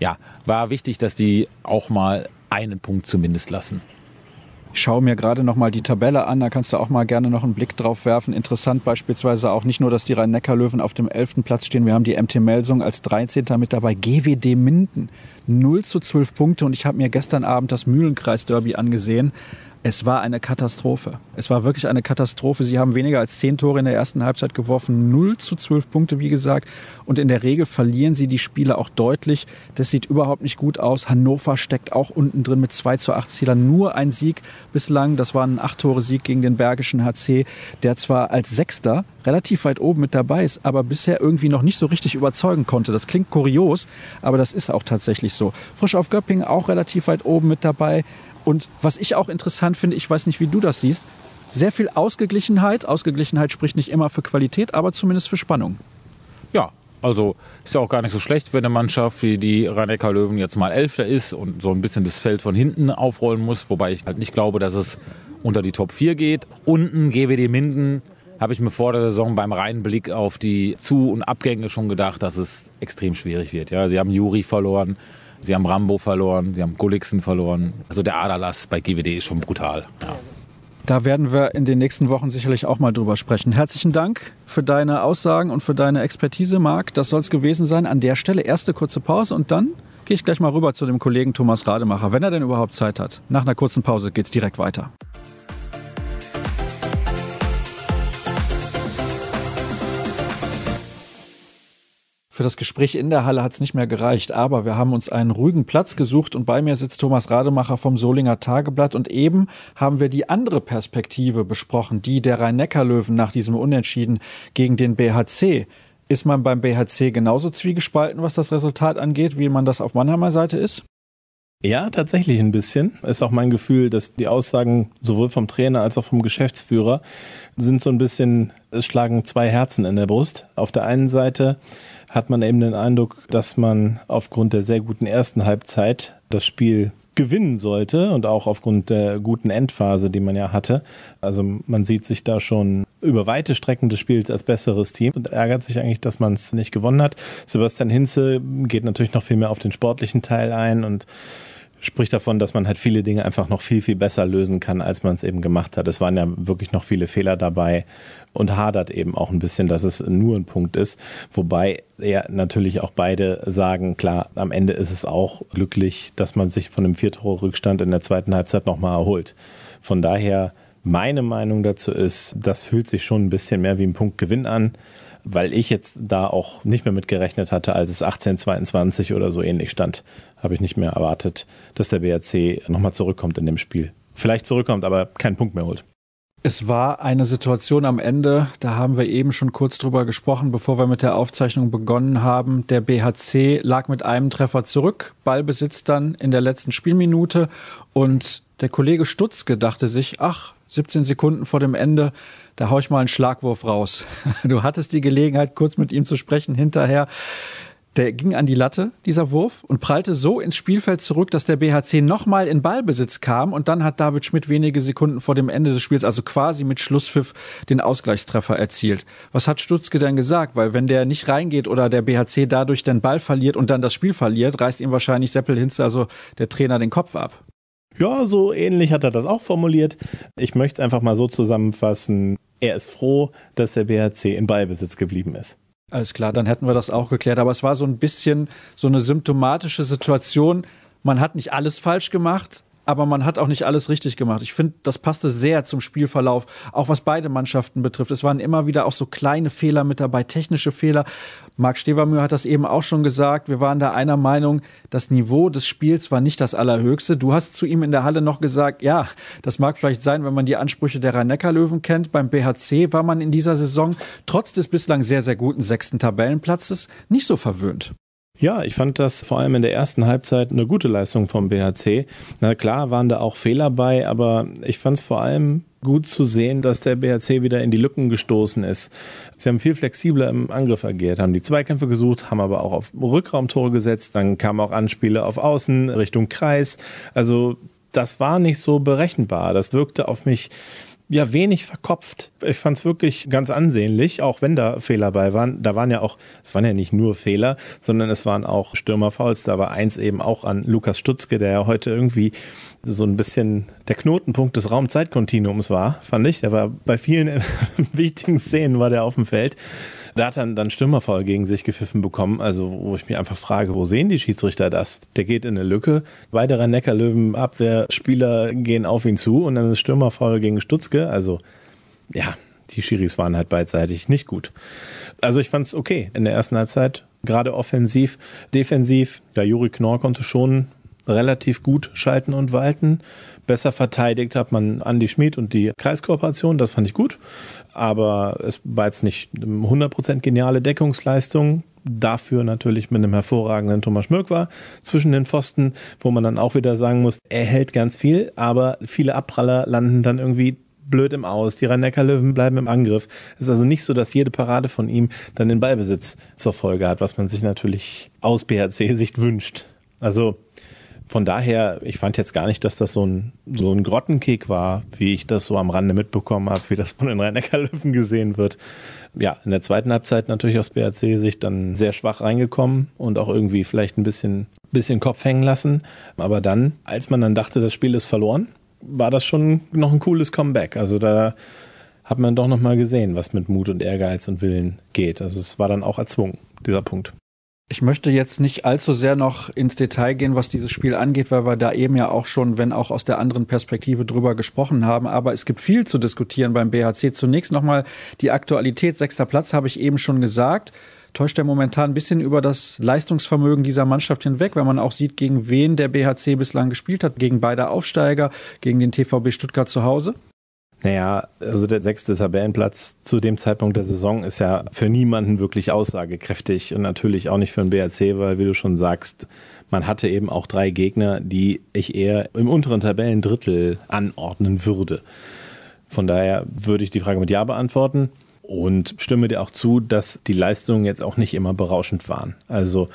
Ja, war wichtig, dass die auch mal einen Punkt zumindest lassen. Ich schaue mir gerade noch mal die Tabelle an, da kannst du auch mal gerne noch einen Blick drauf werfen. Interessant beispielsweise auch nicht nur, dass die Rhein-Neckar-Löwen auf dem 11. Platz stehen, wir haben die MT Melsung als 13. mit dabei, GWD Minden 0 zu 12 Punkte und ich habe mir gestern Abend das Mühlenkreis-Derby angesehen. Es war eine Katastrophe. Es war wirklich eine Katastrophe. Sie haben weniger als zehn Tore in der ersten Halbzeit geworfen. 0 zu 12 Punkte, wie gesagt. Und in der Regel verlieren sie die Spiele auch deutlich. Das sieht überhaupt nicht gut aus. Hannover steckt auch unten drin mit 2 zu 8 Zielern. Nur ein Sieg bislang. Das war ein Acht-Tore-Sieg gegen den Bergischen HC, der zwar als Sechster relativ weit oben mit dabei ist, aber bisher irgendwie noch nicht so richtig überzeugen konnte. Das klingt kurios, aber das ist auch tatsächlich so. Frisch auf Göppingen auch relativ weit oben mit dabei. Und was ich auch interessant finde, ich weiß nicht, wie du das siehst, sehr viel Ausgeglichenheit. Ausgeglichenheit spricht nicht immer für Qualität, aber zumindest für Spannung. Ja, also ist ja auch gar nicht so schlecht, wenn eine Mannschaft wie die rhein löwen jetzt mal Elfter ist und so ein bisschen das Feld von hinten aufrollen muss, wobei ich halt nicht glaube, dass es unter die Top 4 geht. Unten GWD Minden habe ich mir vor der Saison beim reinen Blick auf die Zu- und Abgänge schon gedacht, dass es extrem schwierig wird. Ja, sie haben Juri verloren, Sie haben Rambo verloren, sie haben Gulliksen verloren. Also der Aderlass bei GWD ist schon brutal. Ja. Da werden wir in den nächsten Wochen sicherlich auch mal drüber sprechen. Herzlichen Dank für deine Aussagen und für deine Expertise, Marc. Das soll es gewesen sein. An der Stelle erste kurze Pause und dann gehe ich gleich mal rüber zu dem Kollegen Thomas Rademacher, wenn er denn überhaupt Zeit hat. Nach einer kurzen Pause geht es direkt weiter. Für das Gespräch in der Halle hat es nicht mehr gereicht, aber wir haben uns einen ruhigen Platz gesucht und bei mir sitzt Thomas Rademacher vom Solinger Tageblatt und eben haben wir die andere Perspektive besprochen, die der Rhein-Neckar-Löwen nach diesem Unentschieden gegen den BHC. Ist man beim BHC genauso zwiegespalten, was das Resultat angeht, wie man das auf Mannheimer Seite ist? Ja, tatsächlich ein bisschen. Ist auch mein Gefühl, dass die Aussagen sowohl vom Trainer als auch vom Geschäftsführer sind so ein bisschen, es schlagen zwei Herzen in der Brust. Auf der einen Seite hat man eben den Eindruck, dass man aufgrund der sehr guten ersten Halbzeit das Spiel gewinnen sollte und auch aufgrund der guten Endphase, die man ja hatte. Also man sieht sich da schon über weite Strecken des Spiels als besseres Team und ärgert sich eigentlich, dass man es nicht gewonnen hat. Sebastian Hinze geht natürlich noch viel mehr auf den sportlichen Teil ein und spricht davon, dass man halt viele Dinge einfach noch viel, viel besser lösen kann, als man es eben gemacht hat. Es waren ja wirklich noch viele Fehler dabei und hadert eben auch ein bisschen, dass es nur ein Punkt ist. Wobei ja natürlich auch beide sagen, klar, am Ende ist es auch glücklich, dass man sich von einem Viertor-Rückstand in der zweiten Halbzeit nochmal erholt. Von daher, meine Meinung dazu ist, das fühlt sich schon ein bisschen mehr wie ein Punktgewinn an weil ich jetzt da auch nicht mehr mit gerechnet hatte, als es 1822 oder so ähnlich stand habe ich nicht mehr erwartet, dass der BRC nochmal zurückkommt in dem Spiel. Vielleicht zurückkommt, aber keinen Punkt mehr holt. Es war eine Situation am Ende, da haben wir eben schon kurz drüber gesprochen, bevor wir mit der Aufzeichnung begonnen haben. Der BHC lag mit einem Treffer zurück, Ballbesitz dann in der letzten Spielminute und der Kollege Stutzke dachte sich, ach, 17 Sekunden vor dem Ende, da hau ich mal einen Schlagwurf raus. [laughs] Du hattest die Gelegenheit, kurz mit ihm zu sprechen hinterher. Der ging an die Latte, dieser Wurf, und prallte so ins Spielfeld zurück, dass der BHC nochmal in Ballbesitz kam. Und dann hat David Schmidt wenige Sekunden vor dem Ende des Spiels, also quasi mit Schlusspfiff, den Ausgleichstreffer erzielt. Was hat Stutzke denn gesagt? Weil wenn der nicht reingeht oder der BHC dadurch den Ball verliert und dann das Spiel verliert, reißt ihm wahrscheinlich Seppel Hinze, also der Trainer, den Kopf ab. Ja, so ähnlich hat er das auch formuliert. Ich möchte es einfach mal so zusammenfassen. Er ist froh, dass der BHC in Ballbesitz geblieben ist. Alles klar, dann hätten wir das auch geklärt. Aber es war so ein bisschen so eine symptomatische Situation. Man hat nicht alles falsch gemacht, aber man hat auch nicht alles richtig gemacht. Ich finde, das passte sehr zum Spielverlauf, auch was beide Mannschaften betrifft. Es waren immer wieder auch so kleine Fehler mit dabei, technische Fehler. Marc Stevermühr hat das eben auch schon gesagt. Wir waren da einer Meinung, das Niveau des Spiels war nicht das allerhöchste. Du hast zu ihm in der Halle noch gesagt, ja, das mag vielleicht sein, wenn man die Ansprüche der Rhein-Neckar-Löwen kennt. Beim BHC war man in dieser Saison trotz des bislang sehr, sehr guten sechsten Tabellenplatzes nicht so verwöhnt. Ja, ich fand das vor allem in der ersten Halbzeit eine gute Leistung vom BHC. Na klar waren da auch Fehler bei, aber ich fand es vor allem gut zu sehen, dass der BHC wieder in die Lücken gestoßen ist. Sie haben viel flexibler im Angriff agiert, haben die Zweikämpfe gesucht, haben aber auch auf Rückraumtore gesetzt, dann kamen auch Anspiele auf Außen Richtung Kreis. Also das war nicht so berechenbar. Das wirkte auf mich ja wenig verkopft. Ich fand es wirklich ganz ansehnlich, auch wenn da Fehler bei waren. Da waren ja auch, es waren ja nicht nur Fehler, sondern es waren auch Stürmerfouls. Da war eins eben auch an Lukas Stutzke, der ja heute irgendwie so ein bisschen der Knotenpunkt des Raumzeitkontinuums war, fand ich. Der war bei vielen [laughs] wichtigen Szenen war der auf dem Feld. Da hat er dann Stürmerfall gegen sich gepfiffen bekommen, also wo ich mich einfach frage, wo sehen die Schiedsrichter das? Der geht in eine Lücke, weitere Neckarlöwen Abwehrspieler gehen auf ihn zu und dann ist Stürmerfall gegen Stutzke, also ja, die Schiris waren halt beidseitig nicht gut. Also ich fand es okay in der ersten Halbzeit, gerade offensiv, defensiv. Ja, Juri Knorr konnte schon relativ gut schalten und walten. Besser verteidigt hat man Andy Schmid und die Kreiskooperation, das fand ich gut. Aber es war jetzt nicht eine 100% geniale Deckungsleistung. Dafür natürlich mit einem hervorragenden Thomas Schmirk war zwischen den Pfosten, wo man dann auch wieder sagen muss, er hält ganz viel, aber viele Abpraller landen dann irgendwie blöd im Aus. Die rhein löwen bleiben im Angriff. Es ist also nicht so, dass jede Parade von ihm dann den Ballbesitz zur Folge hat, was man sich natürlich aus BHC-Sicht wünscht. Also von daher, ich fand jetzt gar nicht, dass das so ein, so ein Grottenkick war, wie ich das so am Rande mitbekommen habe, wie das von den rhein löwen gesehen wird. Ja, in der zweiten Halbzeit natürlich aus BRC-Sicht dann sehr schwach reingekommen und auch irgendwie vielleicht ein bisschen, bisschen Kopf hängen lassen. Aber dann, als man dann dachte, das Spiel ist verloren, war das schon noch ein cooles Comeback. Also da hat man doch nochmal gesehen, was mit Mut und Ehrgeiz und Willen geht. Also es war dann auch erzwungen, dieser Punkt. Ich möchte jetzt nicht allzu sehr noch ins Detail gehen, was dieses Spiel angeht, weil wir da eben ja auch schon, wenn auch aus der anderen Perspektive drüber gesprochen haben. Aber es gibt viel zu diskutieren beim BHC. Zunächst nochmal die Aktualität. Sechster Platz habe ich eben schon gesagt. Täuscht er momentan ein bisschen über das Leistungsvermögen dieser Mannschaft hinweg, wenn man auch sieht, gegen wen der BHC bislang gespielt hat. Gegen beide Aufsteiger, gegen den TVB Stuttgart zu Hause. Naja, also der sechste Tabellenplatz zu dem Zeitpunkt der Saison ist ja für niemanden wirklich aussagekräftig und natürlich auch nicht für den BRC, weil, wie du schon sagst, man hatte eben auch drei Gegner, die ich eher im unteren Tabellendrittel anordnen würde. Von daher würde ich die Frage mit Ja beantworten und stimme dir auch zu, dass die Leistungen jetzt auch nicht immer berauschend waren. Also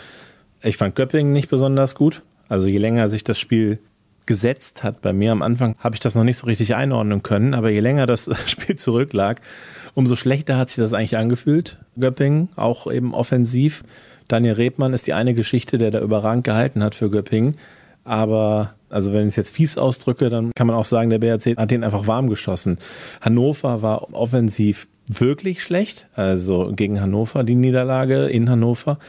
ich fand Göppingen nicht besonders gut. Also je länger sich das Spiel gesetzt hat bei mir. Am Anfang habe ich das noch nicht so richtig einordnen können, aber je länger das [laughs] Spiel zurücklag, umso schlechter hat sich das eigentlich angefühlt. Göppingen, auch eben offensiv. Daniel Rebmann ist die eine Geschichte, der da überragend gehalten hat für Göppingen. Aber, also wenn ich es jetzt fies ausdrücke, dann kann man auch sagen, der BRC hat den einfach warm geschossen. Hannover war offensiv wirklich schlecht, also gegen Hannover die Niederlage in Hannover.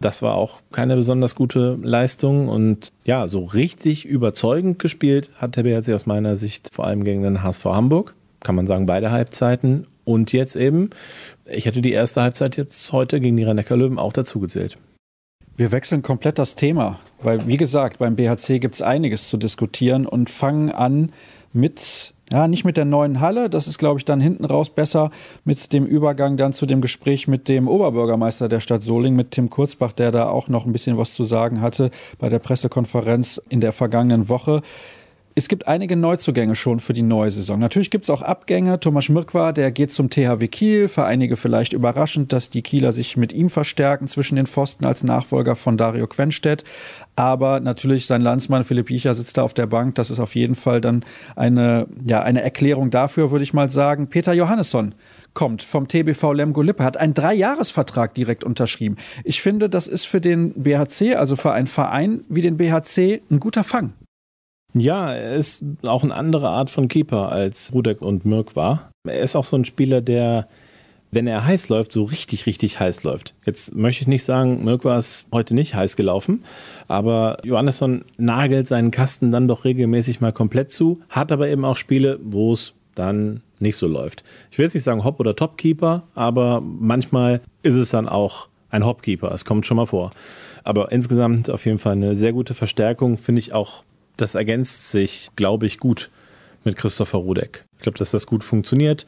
Das war auch keine besonders gute Leistung und ja, so richtig überzeugend gespielt hat der BRC aus meiner Sicht vor allem gegen den HSV Hamburg. Kann man sagen, beide Halbzeiten. Und jetzt eben, ich hätte die erste Halbzeit jetzt heute gegen die rhein löwen auch dazu gezählt. Wir wechseln komplett das Thema, weil wie gesagt, beim BHC gibt es einiges zu diskutieren und fangen an mit ja, nicht mit der neuen Halle, das ist, glaube ich, dann hinten raus besser mit dem Übergang dann zu dem Gespräch mit dem Oberbürgermeister der Stadt Soling, mit Tim Kurzbach, der da auch noch ein bisschen was zu sagen hatte bei der Pressekonferenz in der vergangenen Woche. Es gibt einige Neuzugänge schon für die neue Saison. Natürlich gibt es auch Abgänge. Thomas Mirkwa, der geht zum THW Kiel. Für einige vielleicht überraschend, dass die Kieler sich mit ihm verstärken zwischen den Pfosten als Nachfolger von Dario Quenstedt. Aber natürlich sein Landsmann Philipp Jicher sitzt da auf der Bank. Das ist auf jeden Fall dann eine, ja, eine Erklärung dafür, würde ich mal sagen. Peter Johannesson kommt vom TBV Lemgo Lippe, hat einen Dreijahresvertrag direkt unterschrieben. Ich finde, das ist für den BHC, also für einen Verein wie den BHC, ein guter Fang. Ja, er ist auch eine andere Art von Keeper als Rudek und Mirk war. Er ist auch so ein Spieler, der, wenn er heiß läuft, so richtig, richtig heiß läuft. Jetzt möchte ich nicht sagen, Mirk war es heute nicht heiß gelaufen, aber Johannesson nagelt seinen Kasten dann doch regelmäßig mal komplett zu, hat aber eben auch Spiele, wo es dann nicht so läuft. Ich will jetzt nicht sagen Hop- oder Topkeeper, aber manchmal ist es dann auch ein Hopkeeper. Es kommt schon mal vor. Aber insgesamt auf jeden Fall eine sehr gute Verstärkung, finde ich auch das ergänzt sich, glaube ich, gut mit Christopher Rudek. Ich glaube, dass das gut funktioniert.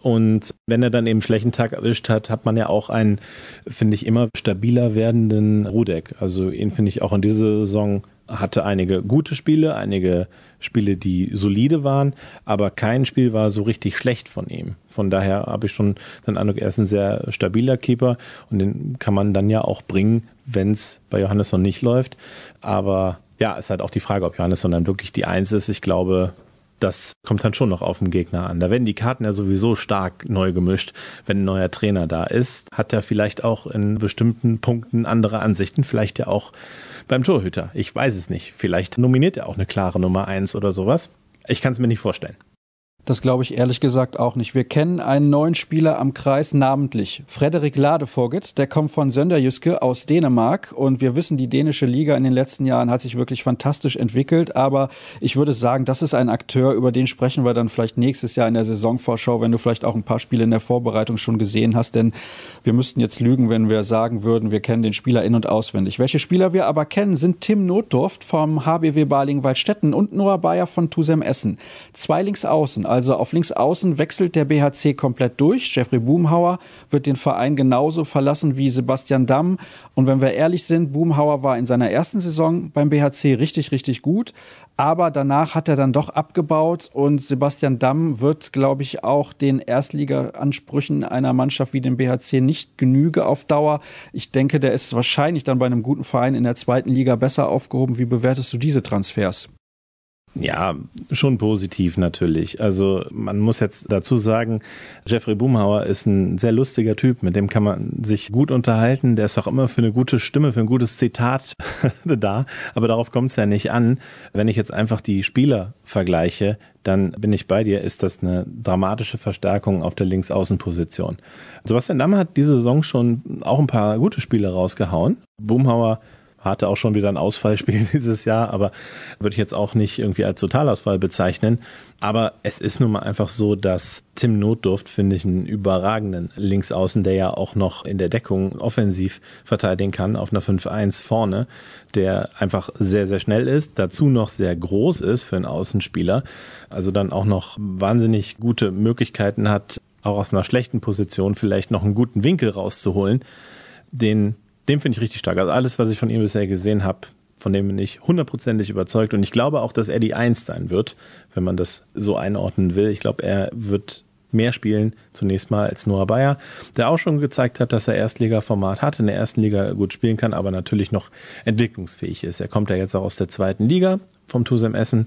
Und wenn er dann eben einen schlechten Tag erwischt hat, hat man ja auch einen, finde ich, immer stabiler werdenden Rudek. Also ihn finde ich auch in dieser Saison hatte einige gute Spiele, einige Spiele, die solide waren, aber kein Spiel war so richtig schlecht von ihm. Von daher habe ich schon den Eindruck, er ist ein sehr stabiler Keeper und den kann man dann ja auch bringen, wenn es bei Johannesson nicht läuft. Aber ja, ist halt auch die Frage, ob Johannesson dann wirklich die Eins ist. Ich glaube, das kommt dann schon noch auf den Gegner an. Da werden die Karten ja sowieso stark neu gemischt. Wenn ein neuer Trainer da ist, hat er vielleicht auch in bestimmten Punkten andere Ansichten, vielleicht ja auch beim Torhüter. Ich weiß es nicht. Vielleicht nominiert er auch eine klare Nummer eins oder sowas. Ich kann es mir nicht vorstellen. Das glaube ich ehrlich gesagt auch nicht. Wir kennen einen neuen Spieler am Kreis namentlich. Frederik Ladevorget, der kommt von Sönderjyske aus Dänemark und wir wissen, die dänische Liga in den letzten Jahren hat sich wirklich fantastisch entwickelt, aber ich würde sagen, das ist ein Akteur, über den sprechen wir dann vielleicht nächstes Jahr in der Saisonvorschau, wenn du vielleicht auch ein paar Spiele in der Vorbereitung schon gesehen hast, denn wir müssten jetzt lügen, wenn wir sagen würden, wir kennen den Spieler in- und auswendig. Welche Spieler wir aber kennen, sind Tim Notdurft vom HBW Baling-Waldstätten und Noah Bayer von Tusem Essen. Zwei links außen, also auf links außen wechselt der BHC komplett durch. Jeffrey Boomhauer wird den Verein genauso verlassen wie Sebastian Damm. Und wenn wir ehrlich sind, Boomhauer war in seiner ersten Saison beim BHC richtig, richtig gut. Aber danach hat er dann doch abgebaut und Sebastian Damm wird, glaube ich, auch den Erstliga-Ansprüchen einer Mannschaft wie dem BHC nicht genüge auf Dauer. Ich denke, der ist wahrscheinlich dann bei einem guten Verein in der zweiten Liga besser aufgehoben. Wie bewertest du diese Transfers? Ja, schon positiv natürlich. Also man muss jetzt dazu sagen, Jeffrey Boomhauer ist ein sehr lustiger Typ, mit dem kann man sich gut unterhalten. Der ist auch immer für eine gute Stimme, für ein gutes Zitat [laughs] da. Aber darauf kommt es ja nicht an. Wenn ich jetzt einfach die Spieler vergleiche, dann bin ich bei dir, ist das eine dramatische Verstärkung auf der Linksaußenposition. Sebastian Damm hat diese Saison schon auch ein paar gute Spiele rausgehauen. Boomhauer hatte auch schon wieder ein Ausfallspiel [laughs] dieses Jahr, aber würde ich jetzt auch nicht irgendwie als Totalausfall bezeichnen. Aber es ist nun mal einfach so, dass Tim Notdurft, finde ich, einen überragenden Linksaußen, der ja auch noch in der Deckung offensiv verteidigen kann, auf einer 5-1 vorne, der einfach sehr, sehr schnell ist, dazu noch sehr groß ist für einen Außenspieler, also dann auch noch wahnsinnig gute Möglichkeiten hat, auch aus einer schlechten Position vielleicht noch einen guten Winkel rauszuholen. Den den finde ich richtig stark. Also alles, was ich von ihm bisher gesehen habe, von dem bin ich hundertprozentig überzeugt. Und ich glaube auch, dass er die Eins sein wird, wenn man das so einordnen will. Ich glaube, er wird mehr spielen, zunächst mal als Noah Bayer, der auch schon gezeigt hat, dass er Erstliga-Format hat, in der ersten Liga gut spielen kann, aber natürlich noch entwicklungsfähig ist. Er kommt ja jetzt auch aus der zweiten Liga vom Tusem Essen.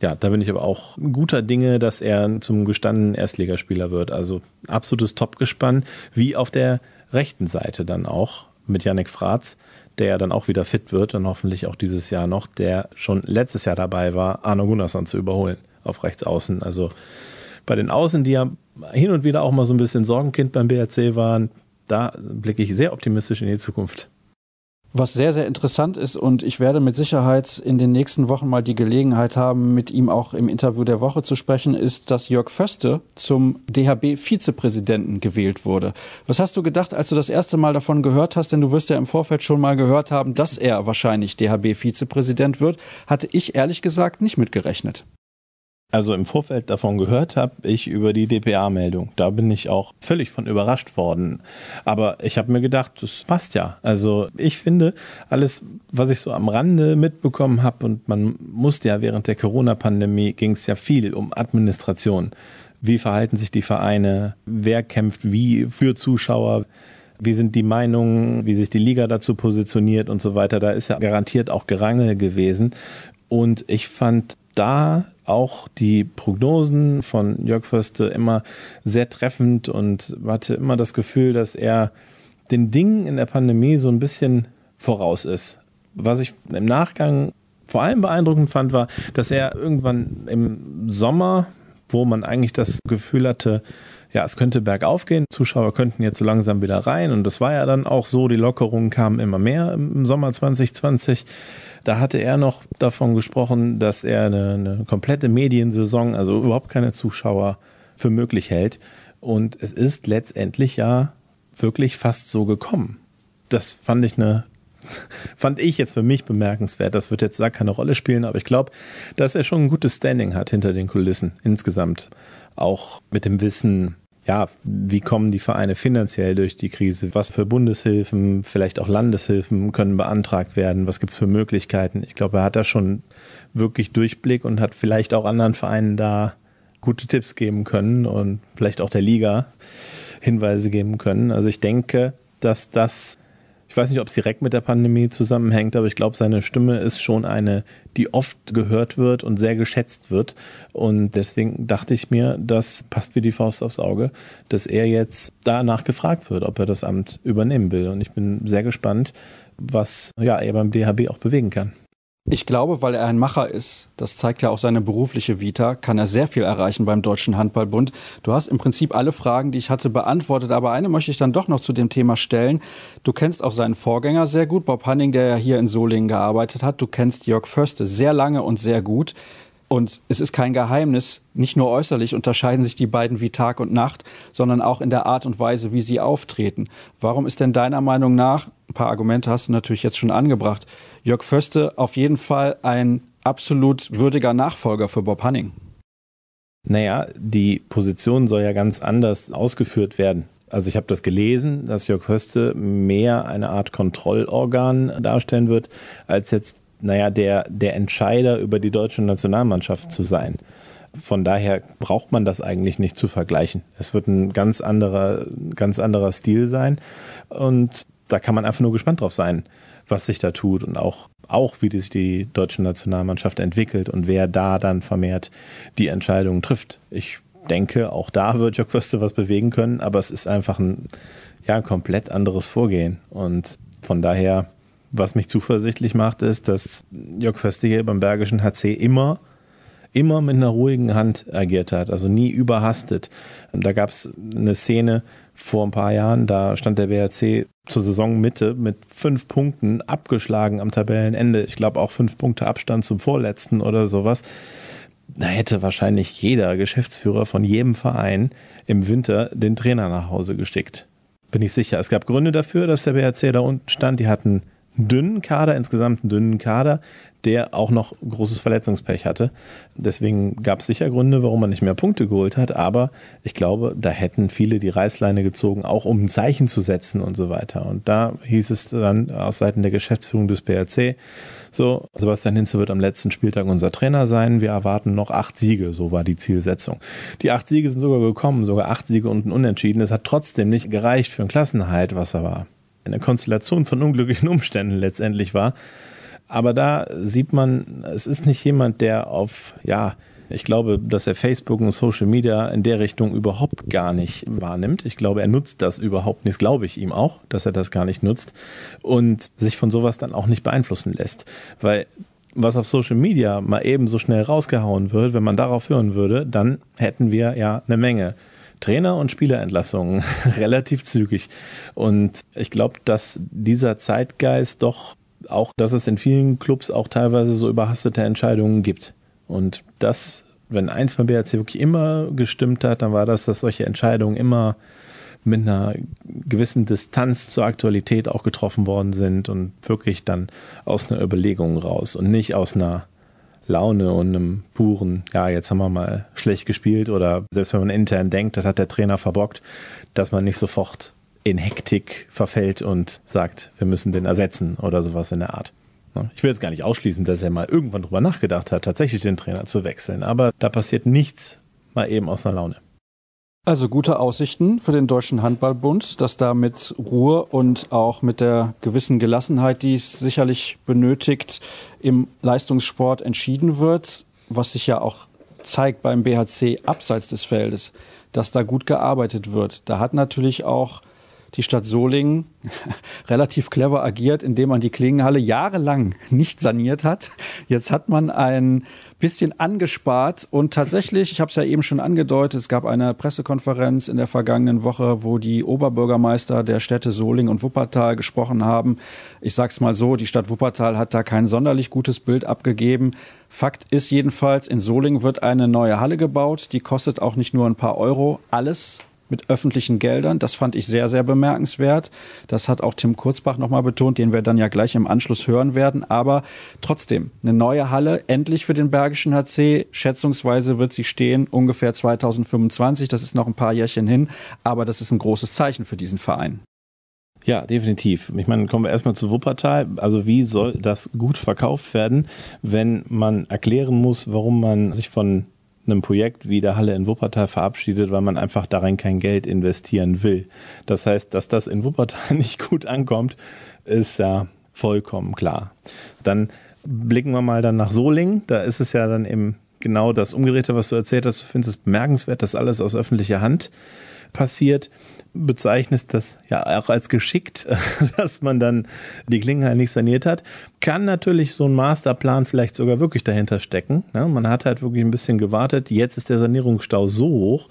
Ja, da bin ich aber auch guter Dinge, dass er zum gestandenen Erstligaspieler wird. Also absolutes Top-Gespann, wie auf der rechten Seite dann auch mit Yannick Fratz, der ja dann auch wieder fit wird und hoffentlich auch dieses Jahr noch, der schon letztes Jahr dabei war, Arno Gunnarsson zu überholen auf rechts außen. Also bei den Außen, die ja hin und wieder auch mal so ein bisschen Sorgenkind beim BRC waren, da blicke ich sehr optimistisch in die Zukunft. Was sehr, sehr interessant ist und ich werde mit Sicherheit in den nächsten Wochen mal die Gelegenheit haben, mit ihm auch im Interview der Woche zu sprechen, ist, dass Jörg Föste zum DHB-Vizepräsidenten gewählt wurde. Was hast du gedacht, als du das erste Mal davon gehört hast? Denn du wirst ja im Vorfeld schon mal gehört haben, dass er wahrscheinlich DHB-Vizepräsident wird. Hatte ich ehrlich gesagt nicht mitgerechnet also im Vorfeld davon gehört habe, ich über die DPA-Meldung. Da bin ich auch völlig von überrascht worden. Aber ich habe mir gedacht, das passt ja. Also ich finde, alles, was ich so am Rande mitbekommen habe, und man musste ja während der Corona-Pandemie, ging es ja viel um Administration. Wie verhalten sich die Vereine? Wer kämpft wie für Zuschauer? Wie sind die Meinungen? Wie sich die Liga dazu positioniert und so weiter? Da ist ja garantiert auch Gerangel gewesen. Und ich fand da auch die Prognosen von Jörg Förste immer sehr treffend und hatte immer das Gefühl, dass er den Dingen in der Pandemie so ein bisschen voraus ist. Was ich im Nachgang vor allem beeindruckend fand, war, dass er irgendwann im Sommer, wo man eigentlich das Gefühl hatte, ja, es könnte bergauf gehen, Zuschauer könnten jetzt so langsam wieder rein und das war ja dann auch so, die Lockerungen kamen immer mehr im Sommer 2020 da hatte er noch davon gesprochen, dass er eine, eine komplette Mediensaison, also überhaupt keine Zuschauer für möglich hält. Und es ist letztendlich ja wirklich fast so gekommen. Das fand ich eine [laughs] fand ich jetzt für mich bemerkenswert. Das wird jetzt da keine Rolle spielen, aber ich glaube, dass er schon ein gutes Standing hat hinter den Kulissen insgesamt. Auch mit dem Wissen, ja, wie kommen die Vereine finanziell durch die Krise? Was für Bundeshilfen, vielleicht auch Landeshilfen können beantragt werden? Was gibt es für Möglichkeiten? Ich glaube, er hat da schon wirklich Durchblick und hat vielleicht auch anderen Vereinen da gute Tipps geben können und vielleicht auch der Liga Hinweise geben können. Also ich denke, dass das ich weiß nicht, ob es direkt mit der Pandemie zusammenhängt, aber ich glaube, seine Stimme ist schon eine, die oft gehört wird und sehr geschätzt wird. Und deswegen dachte ich mir, das passt wie die Faust aufs Auge, dass er jetzt danach gefragt wird, ob er das Amt übernehmen will. Und ich bin sehr gespannt, was ja, er beim DHB auch bewegen kann. Ich glaube, weil er ein Macher ist, das zeigt ja auch seine berufliche Vita, kann er sehr viel erreichen beim Deutschen Handballbund. Du hast im Prinzip alle Fragen, die ich hatte, beantwortet, aber eine möchte ich dann doch noch zu dem Thema stellen. Du kennst auch seinen Vorgänger sehr gut, Bob Hanning, der ja hier in Solingen gearbeitet hat. Du kennst Jörg Förste sehr lange und sehr gut. Und es ist kein Geheimnis, nicht nur äußerlich unterscheiden sich die beiden wie Tag und Nacht, sondern auch in der Art und Weise, wie sie auftreten. Warum ist denn deiner Meinung nach, ein paar Argumente hast du natürlich jetzt schon angebracht, Jörg Föste auf jeden Fall ein absolut würdiger Nachfolger für Bob Hanning? Naja, die Position soll ja ganz anders ausgeführt werden. Also ich habe das gelesen, dass Jörg Föste mehr eine Art Kontrollorgan darstellen wird, als jetzt naja, der, der Entscheider über die deutsche Nationalmannschaft zu sein. Von daher braucht man das eigentlich nicht zu vergleichen. Es wird ein ganz anderer, ganz anderer Stil sein. Und da kann man einfach nur gespannt drauf sein, was sich da tut und auch, auch wie sich die deutsche Nationalmannschaft entwickelt und wer da dann vermehrt die Entscheidungen trifft. Ich denke, auch da wird Jörg Förste was bewegen können, aber es ist einfach ein, ja, ein komplett anderes Vorgehen. Und von daher was mich zuversichtlich macht, ist, dass Jörg Föstige beim Bergischen HC immer immer mit einer ruhigen Hand agiert hat, also nie überhastet. Da gab es eine Szene vor ein paar Jahren, da stand der BRC zur Saisonmitte mit fünf Punkten abgeschlagen am Tabellenende. Ich glaube auch fünf Punkte Abstand zum Vorletzten oder sowas. Da hätte wahrscheinlich jeder Geschäftsführer von jedem Verein im Winter den Trainer nach Hause geschickt. Bin ich sicher. Es gab Gründe dafür, dass der BRC da unten stand. Die hatten dünnen Kader, insgesamt einen dünnen Kader, der auch noch großes Verletzungspech hatte. Deswegen gab es sicher Gründe, warum man nicht mehr Punkte geholt hat, aber ich glaube, da hätten viele die Reißleine gezogen, auch um ein Zeichen zu setzen und so weiter. Und da hieß es dann aus Seiten der Geschäftsführung des BRC, so, Sebastian Hinze wird am letzten Spieltag unser Trainer sein. Wir erwarten noch acht Siege, so war die Zielsetzung. Die acht Siege sind sogar gekommen, sogar acht Siege und ein Unentschieden. Es hat trotzdem nicht gereicht für ein Klassenhalt, was er war eine Konstellation von unglücklichen Umständen letztendlich war. Aber da sieht man, es ist nicht jemand, der auf, ja, ich glaube, dass er Facebook und Social Media in der Richtung überhaupt gar nicht wahrnimmt. Ich glaube, er nutzt das überhaupt nicht, glaube ich ihm auch, dass er das gar nicht nutzt und sich von sowas dann auch nicht beeinflussen lässt. Weil was auf Social Media mal eben so schnell rausgehauen wird, wenn man darauf hören würde, dann hätten wir ja eine Menge Trainer- und Spielerentlassungen [laughs] relativ zügig. Und ich glaube, dass dieser Zeitgeist doch auch, dass es in vielen Clubs auch teilweise so überhastete Entscheidungen gibt. Und das, wenn eins beim BRC wirklich immer gestimmt hat, dann war das, dass solche Entscheidungen immer mit einer gewissen Distanz zur Aktualität auch getroffen worden sind und wirklich dann aus einer Überlegung raus und nicht aus einer Laune und einem puren, ja, jetzt haben wir mal schlecht gespielt oder selbst wenn man intern denkt, das hat der Trainer verbockt, dass man nicht sofort in Hektik verfällt und sagt, wir müssen den ersetzen oder sowas in der Art. Ich will jetzt gar nicht ausschließen, dass er mal irgendwann drüber nachgedacht hat, tatsächlich den Trainer zu wechseln, aber da passiert nichts mal eben aus einer Laune. Also gute Aussichten für den Deutschen Handballbund, dass da mit Ruhe und auch mit der gewissen Gelassenheit, die es sicherlich benötigt, im Leistungssport entschieden wird, was sich ja auch zeigt beim BHC abseits des Feldes, dass da gut gearbeitet wird. Da hat natürlich auch die Stadt Solingen [laughs] relativ clever agiert, indem man die Klingenhalle jahrelang nicht saniert hat. Jetzt hat man ein bisschen angespart und tatsächlich, ich habe es ja eben schon angedeutet, es gab eine Pressekonferenz in der vergangenen Woche, wo die Oberbürgermeister der Städte Soling und Wuppertal gesprochen haben. Ich sag's mal so, die Stadt Wuppertal hat da kein sonderlich gutes Bild abgegeben. Fakt ist jedenfalls, in Soling wird eine neue Halle gebaut, die kostet auch nicht nur ein paar Euro. Alles mit öffentlichen Geldern. Das fand ich sehr, sehr bemerkenswert. Das hat auch Tim Kurzbach nochmal betont, den wir dann ja gleich im Anschluss hören werden. Aber trotzdem, eine neue Halle, endlich für den Bergischen HC. Schätzungsweise wird sie stehen ungefähr 2025. Das ist noch ein paar Jährchen hin. Aber das ist ein großes Zeichen für diesen Verein. Ja, definitiv. Ich meine, kommen wir erstmal zu Wuppertal. Also wie soll das gut verkauft werden, wenn man erklären muss, warum man sich von einem Projekt wie der Halle in Wuppertal verabschiedet, weil man einfach darin kein Geld investieren will. Das heißt, dass das in Wuppertal [laughs] nicht gut ankommt, ist ja vollkommen klar. Dann blicken wir mal dann nach Solingen. Da ist es ja dann eben genau das Umgeräte, was du erzählt hast. Du findest es bemerkenswert, dass alles aus öffentlicher Hand passiert bezeichnest das ja auch als geschickt, [laughs] dass man dann die Klingenhalle nicht saniert hat. Kann natürlich so ein Masterplan vielleicht sogar wirklich dahinter stecken. Ja, man hat halt wirklich ein bisschen gewartet. Jetzt ist der Sanierungsstau so hoch,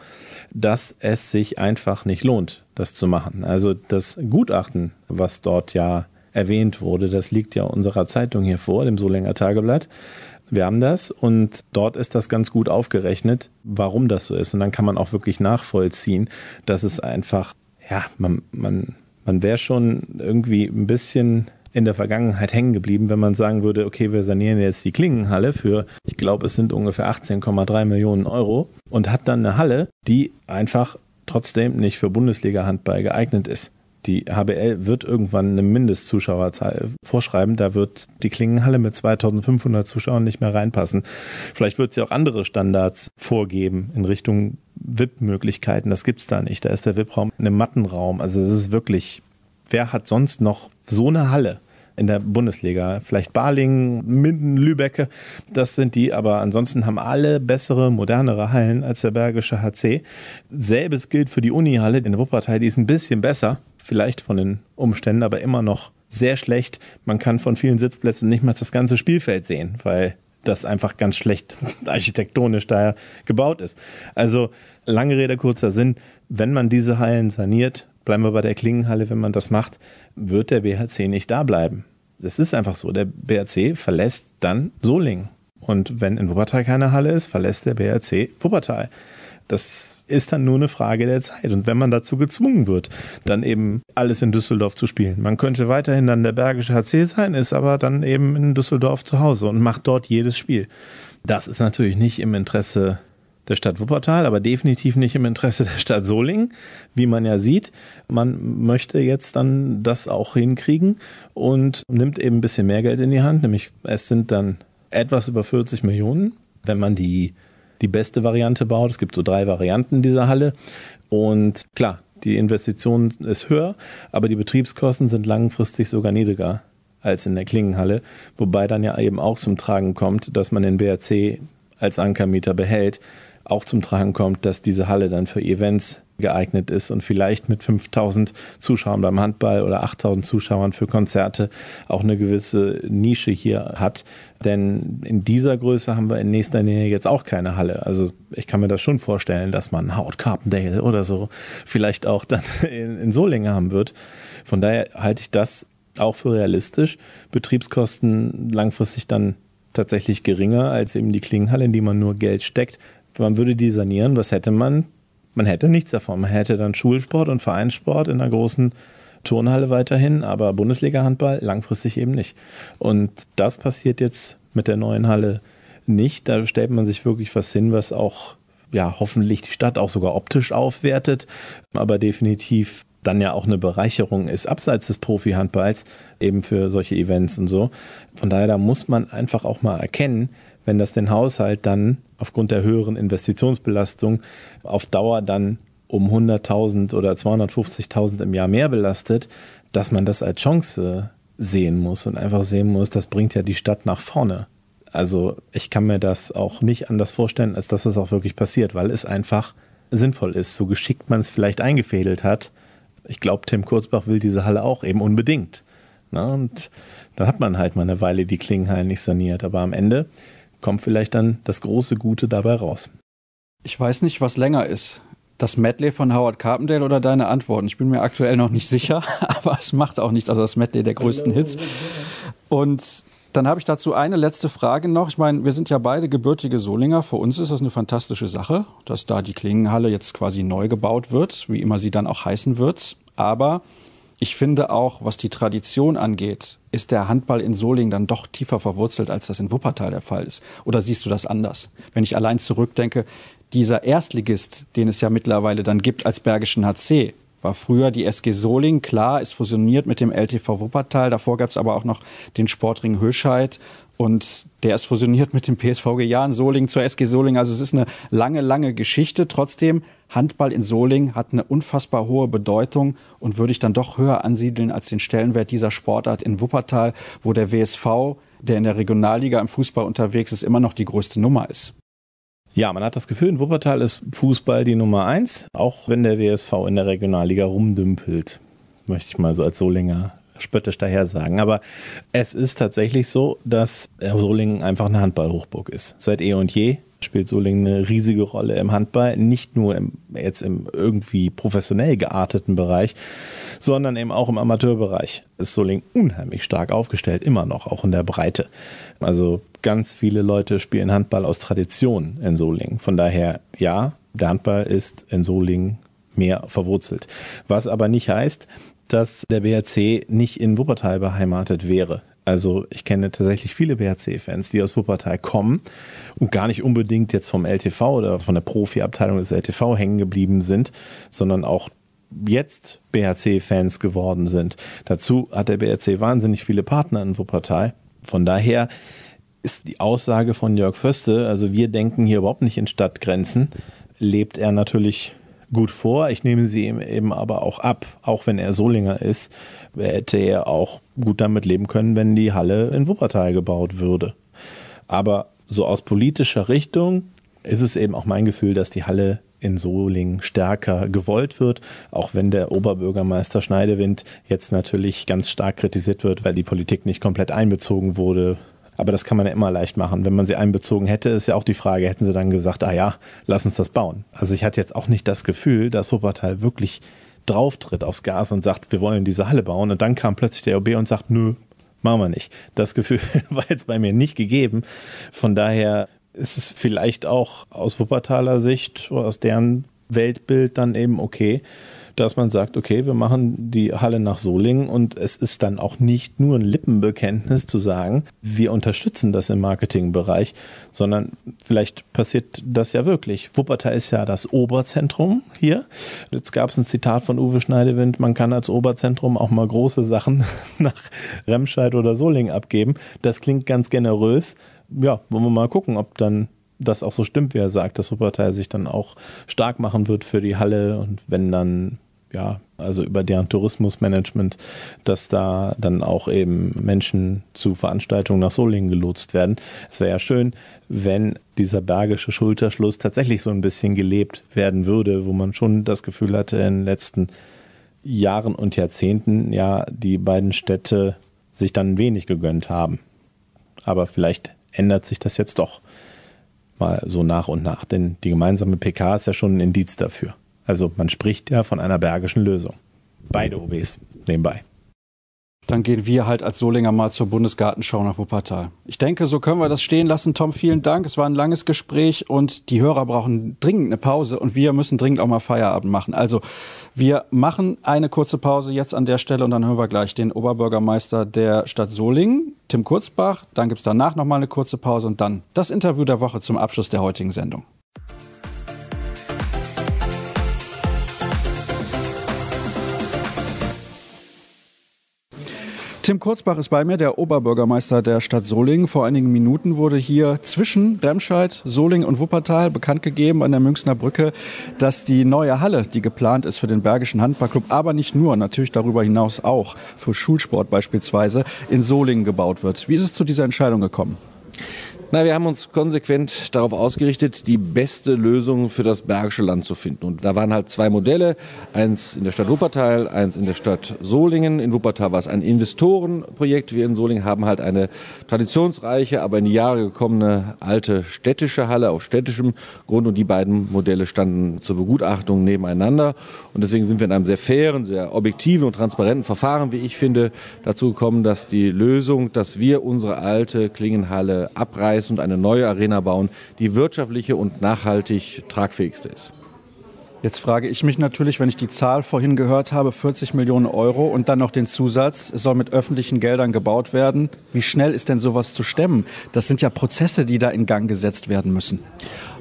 dass es sich einfach nicht lohnt, das zu machen. Also das Gutachten, was dort ja erwähnt wurde, das liegt ja unserer Zeitung hier vor, dem Solinger Tageblatt. Wir haben das und dort ist das ganz gut aufgerechnet, warum das so ist. Und dann kann man auch wirklich nachvollziehen, dass es einfach, ja, man, man, man wäre schon irgendwie ein bisschen in der Vergangenheit hängen geblieben, wenn man sagen würde, okay, wir sanieren jetzt die Klingenhalle für, ich glaube, es sind ungefähr 18,3 Millionen Euro und hat dann eine Halle, die einfach trotzdem nicht für Bundesliga-Handball geeignet ist die HBL wird irgendwann eine Mindestzuschauerzahl vorschreiben. Da wird die Klingenhalle mit 2500 Zuschauern nicht mehr reinpassen. Vielleicht wird sie auch andere Standards vorgeben in Richtung VIP-Möglichkeiten. Das gibt's da nicht. Da ist der VIP-Raum in einem Mattenraum. Also es ist wirklich, wer hat sonst noch so eine Halle? in der Bundesliga. Vielleicht Balingen, Minden, Lübecke, das sind die, aber ansonsten haben alle bessere, modernere Hallen als der Bergische HC. Selbes gilt für die Unihalle in Wuppertal, die ist ein bisschen besser, vielleicht von den Umständen, aber immer noch sehr schlecht. Man kann von vielen Sitzplätzen nicht mal das ganze Spielfeld sehen, weil das einfach ganz schlecht [laughs] architektonisch daher gebaut ist. Also lange Rede, kurzer Sinn, wenn man diese Hallen saniert, bleiben wir bei der Klingenhalle, wenn man das macht, wird der BHC nicht da bleiben. Das ist einfach so. Der BHC verlässt dann Solingen. Und wenn in Wuppertal keine Halle ist, verlässt der BHC Wuppertal. Das ist dann nur eine Frage der Zeit. Und wenn man dazu gezwungen wird, dann eben alles in Düsseldorf zu spielen. Man könnte weiterhin dann der Bergische HC sein, ist aber dann eben in Düsseldorf zu Hause und macht dort jedes Spiel. Das ist natürlich nicht im Interesse der Stadt Wuppertal, aber definitiv nicht im Interesse der Stadt Solingen, wie man ja sieht. Man möchte jetzt dann das auch hinkriegen und nimmt eben ein bisschen mehr Geld in die Hand, nämlich es sind dann etwas über 40 Millionen, wenn man die die beste Variante baut. Es gibt so drei Varianten dieser Halle. Und klar, die Investition ist höher, aber die Betriebskosten sind langfristig sogar niedriger als in der Klingenhalle, wobei dann ja eben auch zum Tragen kommt, dass man den BRC als Ankermieter behält, auch zum Tragen kommt, dass diese Halle dann für Events geeignet ist und vielleicht mit 5000 Zuschauern beim Handball oder 8000 Zuschauern für Konzerte auch eine gewisse Nische hier hat. Denn in dieser Größe haben wir in nächster Nähe jetzt auch keine Halle. Also ich kann mir das schon vorstellen, dass man Howard Carpendale oder so vielleicht auch dann [laughs] in, in Solingen haben wird. Von daher halte ich das auch für realistisch. Betriebskosten langfristig dann tatsächlich geringer als eben die Klingenhalle, in die man nur Geld steckt man würde die sanieren, was hätte man? Man hätte nichts davon. Man hätte dann Schulsport und Vereinssport in einer großen Turnhalle weiterhin, aber Bundesliga-Handball langfristig eben nicht. Und das passiert jetzt mit der neuen Halle nicht. Da stellt man sich wirklich was hin, was auch ja hoffentlich die Stadt auch sogar optisch aufwertet, aber definitiv dann ja auch eine Bereicherung ist, abseits des Profi-Handballs, eben für solche Events und so. Von daher, da muss man einfach auch mal erkennen, wenn das den Haushalt dann aufgrund der höheren Investitionsbelastung auf Dauer dann um 100.000 oder 250.000 im Jahr mehr belastet, dass man das als Chance sehen muss und einfach sehen muss, das bringt ja die Stadt nach vorne. Also ich kann mir das auch nicht anders vorstellen, als dass es auch wirklich passiert, weil es einfach sinnvoll ist, so geschickt man es vielleicht eingefädelt hat. Ich glaube, Tim Kurzbach will diese Halle auch eben unbedingt. Na, und dann hat man halt mal eine Weile die Klingenhallen nicht saniert. Aber am Ende kommt vielleicht dann das große Gute dabei raus. Ich weiß nicht, was länger ist. Das Medley von Howard Carpendale oder deine Antworten? Ich bin mir aktuell noch nicht sicher, [laughs] aber es macht auch nichts. Also das Medley der größten Hits. Und Dann habe ich dazu eine letzte Frage noch. Ich meine, wir sind ja beide gebürtige Solinger. Für uns ist das eine fantastische Sache, dass da die Klingenhalle jetzt quasi neu gebaut wird, wie immer sie dann auch heißen wird. Aber ich finde auch, was die Tradition angeht, ist der Handball in Solingen dann doch tiefer verwurzelt, als das in Wuppertal der Fall ist. Oder siehst du das anders? Wenn ich allein zurückdenke, dieser Erstligist, den es ja mittlerweile dann gibt als Bergischen HC, war früher die SG Soling, klar, ist fusioniert mit dem LTV Wuppertal. Davor gab es aber auch noch den Sportring Höscheid und der ist fusioniert mit dem PSVG Jahn Soling zur SG Soling. Also es ist eine lange, lange Geschichte. Trotzdem, Handball in Soling hat eine unfassbar hohe Bedeutung und würde ich dann doch höher ansiedeln als den Stellenwert dieser Sportart in Wuppertal, wo der WSV, der in der Regionalliga im Fußball unterwegs ist, immer noch die größte Nummer ist. Ja, man hat das Gefühl, in Wuppertal ist Fußball die Nummer eins, auch wenn der WSV in der Regionalliga rumdümpelt. Möchte ich mal so als Solinger spöttisch daher sagen. Aber es ist tatsächlich so, dass Solingen einfach eine Handballhochburg ist. Seit eh und je spielt Solingen eine riesige Rolle im Handball, nicht nur im, jetzt im irgendwie professionell gearteten Bereich, sondern eben auch im Amateurbereich. Ist Solingen unheimlich stark aufgestellt, immer noch, auch in der Breite. Also ganz viele Leute spielen Handball aus Tradition in Solingen. Von daher, ja, der Handball ist in Solingen mehr verwurzelt. Was aber nicht heißt, dass der BRC nicht in Wuppertal beheimatet wäre. Also ich kenne tatsächlich viele BRC-Fans, die aus Wuppertal kommen und gar nicht unbedingt jetzt vom LTV oder von der Profi-Abteilung des LTV hängen geblieben sind, sondern auch jetzt BRC-Fans geworden sind. Dazu hat der BRC wahnsinnig viele Partner in Wuppertal. Von daher ist die Aussage von Jörg Föste, also wir denken hier überhaupt nicht in Stadtgrenzen, lebt er natürlich gut vor. Ich nehme sie ihm eben aber auch ab, auch wenn er Solinger ist, hätte er auch gut damit leben können, wenn die Halle in Wuppertal gebaut würde. Aber so aus politischer Richtung ist es eben auch mein Gefühl, dass die Halle in Solingen stärker gewollt wird, auch wenn der Oberbürgermeister Schneidewind jetzt natürlich ganz stark kritisiert wird, weil die Politik nicht komplett einbezogen wurde aber das kann man ja immer leicht machen. Wenn man sie einbezogen hätte, ist ja auch die Frage, hätten sie dann gesagt, ah ja, lass uns das bauen. Also ich hatte jetzt auch nicht das Gefühl, dass Wuppertal wirklich drauftritt aufs Gas und sagt, wir wollen diese Halle bauen. Und dann kam plötzlich der OB und sagt, nö, machen wir nicht. Das Gefühl [laughs] war jetzt bei mir nicht gegeben. Von daher ist es vielleicht auch aus Wuppertaler Sicht oder aus deren Weltbild dann eben okay, dass man sagt, okay, wir machen die Halle nach Solingen und es ist dann auch nicht nur ein Lippenbekenntnis zu sagen, wir unterstützen das im Marketingbereich, sondern vielleicht passiert das ja wirklich. Wuppertal ist ja das Oberzentrum hier. Jetzt gab es ein Zitat von Uwe Schneidewind, man kann als Oberzentrum auch mal große Sachen [laughs] nach Remscheid oder Solingen abgeben. Das klingt ganz generös. Ja, wollen wir mal gucken, ob dann das auch so stimmt, wie er sagt, dass Wuppertal sich dann auch stark machen wird für die Halle und wenn dann ja, also über deren Tourismusmanagement, dass da dann auch eben Menschen zu Veranstaltungen nach Solingen gelotst werden. Es wäre ja schön, wenn dieser bergische Schulterschluss tatsächlich so ein bisschen gelebt werden würde, wo man schon das Gefühl hatte in den letzten Jahren und Jahrzehnten, ja, die beiden Städte sich dann wenig gegönnt haben. Aber vielleicht ändert sich das jetzt doch mal so nach und nach, denn die gemeinsame PK ist ja schon ein Indiz dafür. Also man spricht ja von einer bergischen Lösung. Beide OBs nebenbei. Dann gehen wir halt als Solinger mal zur Bundesgartenschau nach Wuppertal. Ich denke, so können wir das stehen lassen. Tom, vielen Dank. Es war ein langes Gespräch und die Hörer brauchen dringend eine Pause und wir müssen dringend auch mal Feierabend machen. Also wir machen eine kurze Pause jetzt an der Stelle und dann hören wir gleich den Oberbürgermeister der Stadt Solingen, Tim Kurzbach. Dann gibt es danach nochmal eine kurze Pause und dann das Interview der Woche zum Abschluss der heutigen Sendung. Tim Kurzbach ist bei mir, der Oberbürgermeister der Stadt Solingen. Vor einigen Minuten wurde hier zwischen Remscheid, Solingen und Wuppertal bekannt gegeben an der Münchner Brücke, dass die neue Halle, die geplant ist für den Bergischen Handballclub, aber nicht nur, natürlich darüber hinaus auch für Schulsport beispielsweise, in Solingen gebaut wird. Wie ist es zu dieser Entscheidung gekommen? Na, wir haben uns konsequent darauf ausgerichtet, die beste Lösung für das Bergische Land zu finden. Und da waren halt zwei Modelle, eins in der Stadt Wuppertal, eins in der Stadt Solingen. In Wuppertal war es ein Investorenprojekt. Wir in Solingen haben halt eine traditionsreiche, aber in die Jahre gekommene alte städtische Halle auf städtischem Grund und die beiden Modelle standen zur Begutachtung nebeneinander. Und deswegen sind wir in einem sehr fairen, sehr objektiven und transparenten Verfahren, wie ich finde, dazu gekommen, dass die Lösung, dass wir unsere alte Klingenhalle abreißen, und eine neue Arena bauen, die wirtschaftliche und nachhaltig tragfähigste ist. Jetzt frage ich mich natürlich, wenn ich die Zahl vorhin gehört habe, 40 Millionen Euro und dann noch den Zusatz, es soll mit öffentlichen Geldern gebaut werden. Wie schnell ist denn sowas zu stemmen? Das sind ja Prozesse, die da in Gang gesetzt werden müssen.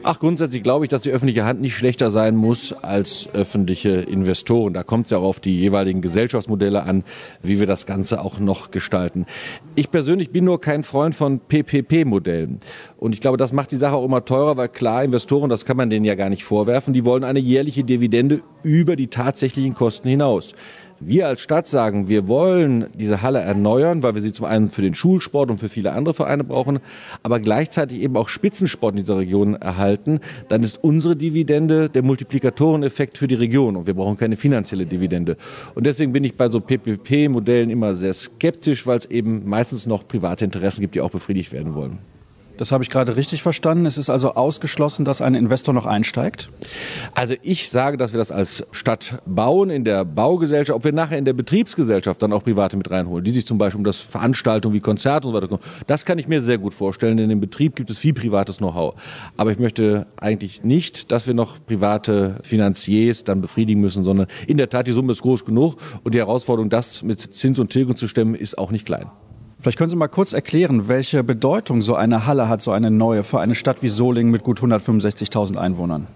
Ach, grundsätzlich glaube ich, dass die öffentliche Hand nicht schlechter sein muss als öffentliche Investoren. Da kommt es ja auch auf die jeweiligen Gesellschaftsmodelle an, wie wir das Ganze auch noch gestalten. Ich persönlich bin nur kein Freund von PPP-Modellen. Und ich glaube, das macht die Sache auch immer teurer, weil klar, Investoren, das kann man denen ja gar nicht vorwerfen, die wollen eine jährliche Dividende über die tatsächlichen Kosten hinaus wir als Stadt sagen, wir wollen diese Halle erneuern, weil wir sie zum einen für den Schulsport und für viele andere Vereine brauchen, aber gleichzeitig eben auch Spitzensport in dieser Region erhalten, dann ist unsere Dividende der Multiplikatoreneffekt für die Region und wir brauchen keine finanzielle Dividende. Und deswegen bin ich bei so PPP-Modellen immer sehr skeptisch, weil es eben meistens noch private Interessen gibt, die auch befriedigt werden wollen. Das habe ich gerade richtig verstanden. Es ist also ausgeschlossen, dass ein Investor noch einsteigt? Also ich sage, dass wir das als Stadt bauen in der Baugesellschaft, ob wir nachher in der Betriebsgesellschaft dann auch Private mit reinholen, die sich zum Beispiel um das Veranstaltungen wie Konzerte und so weiter kümmern. Das kann ich mir sehr gut vorstellen, denn im Betrieb gibt es viel privates Know-how. Aber ich möchte eigentlich nicht, dass wir noch private Finanziers dann befriedigen müssen, sondern in der Tat, die Summe ist groß genug und die Herausforderung, das mit Zins und Tilgung zu stemmen, ist auch nicht klein. Vielleicht können Sie mal kurz erklären, welche Bedeutung so eine Halle hat, so eine neue, für eine Stadt wie Solingen mit gut 165.000 Einwohnern.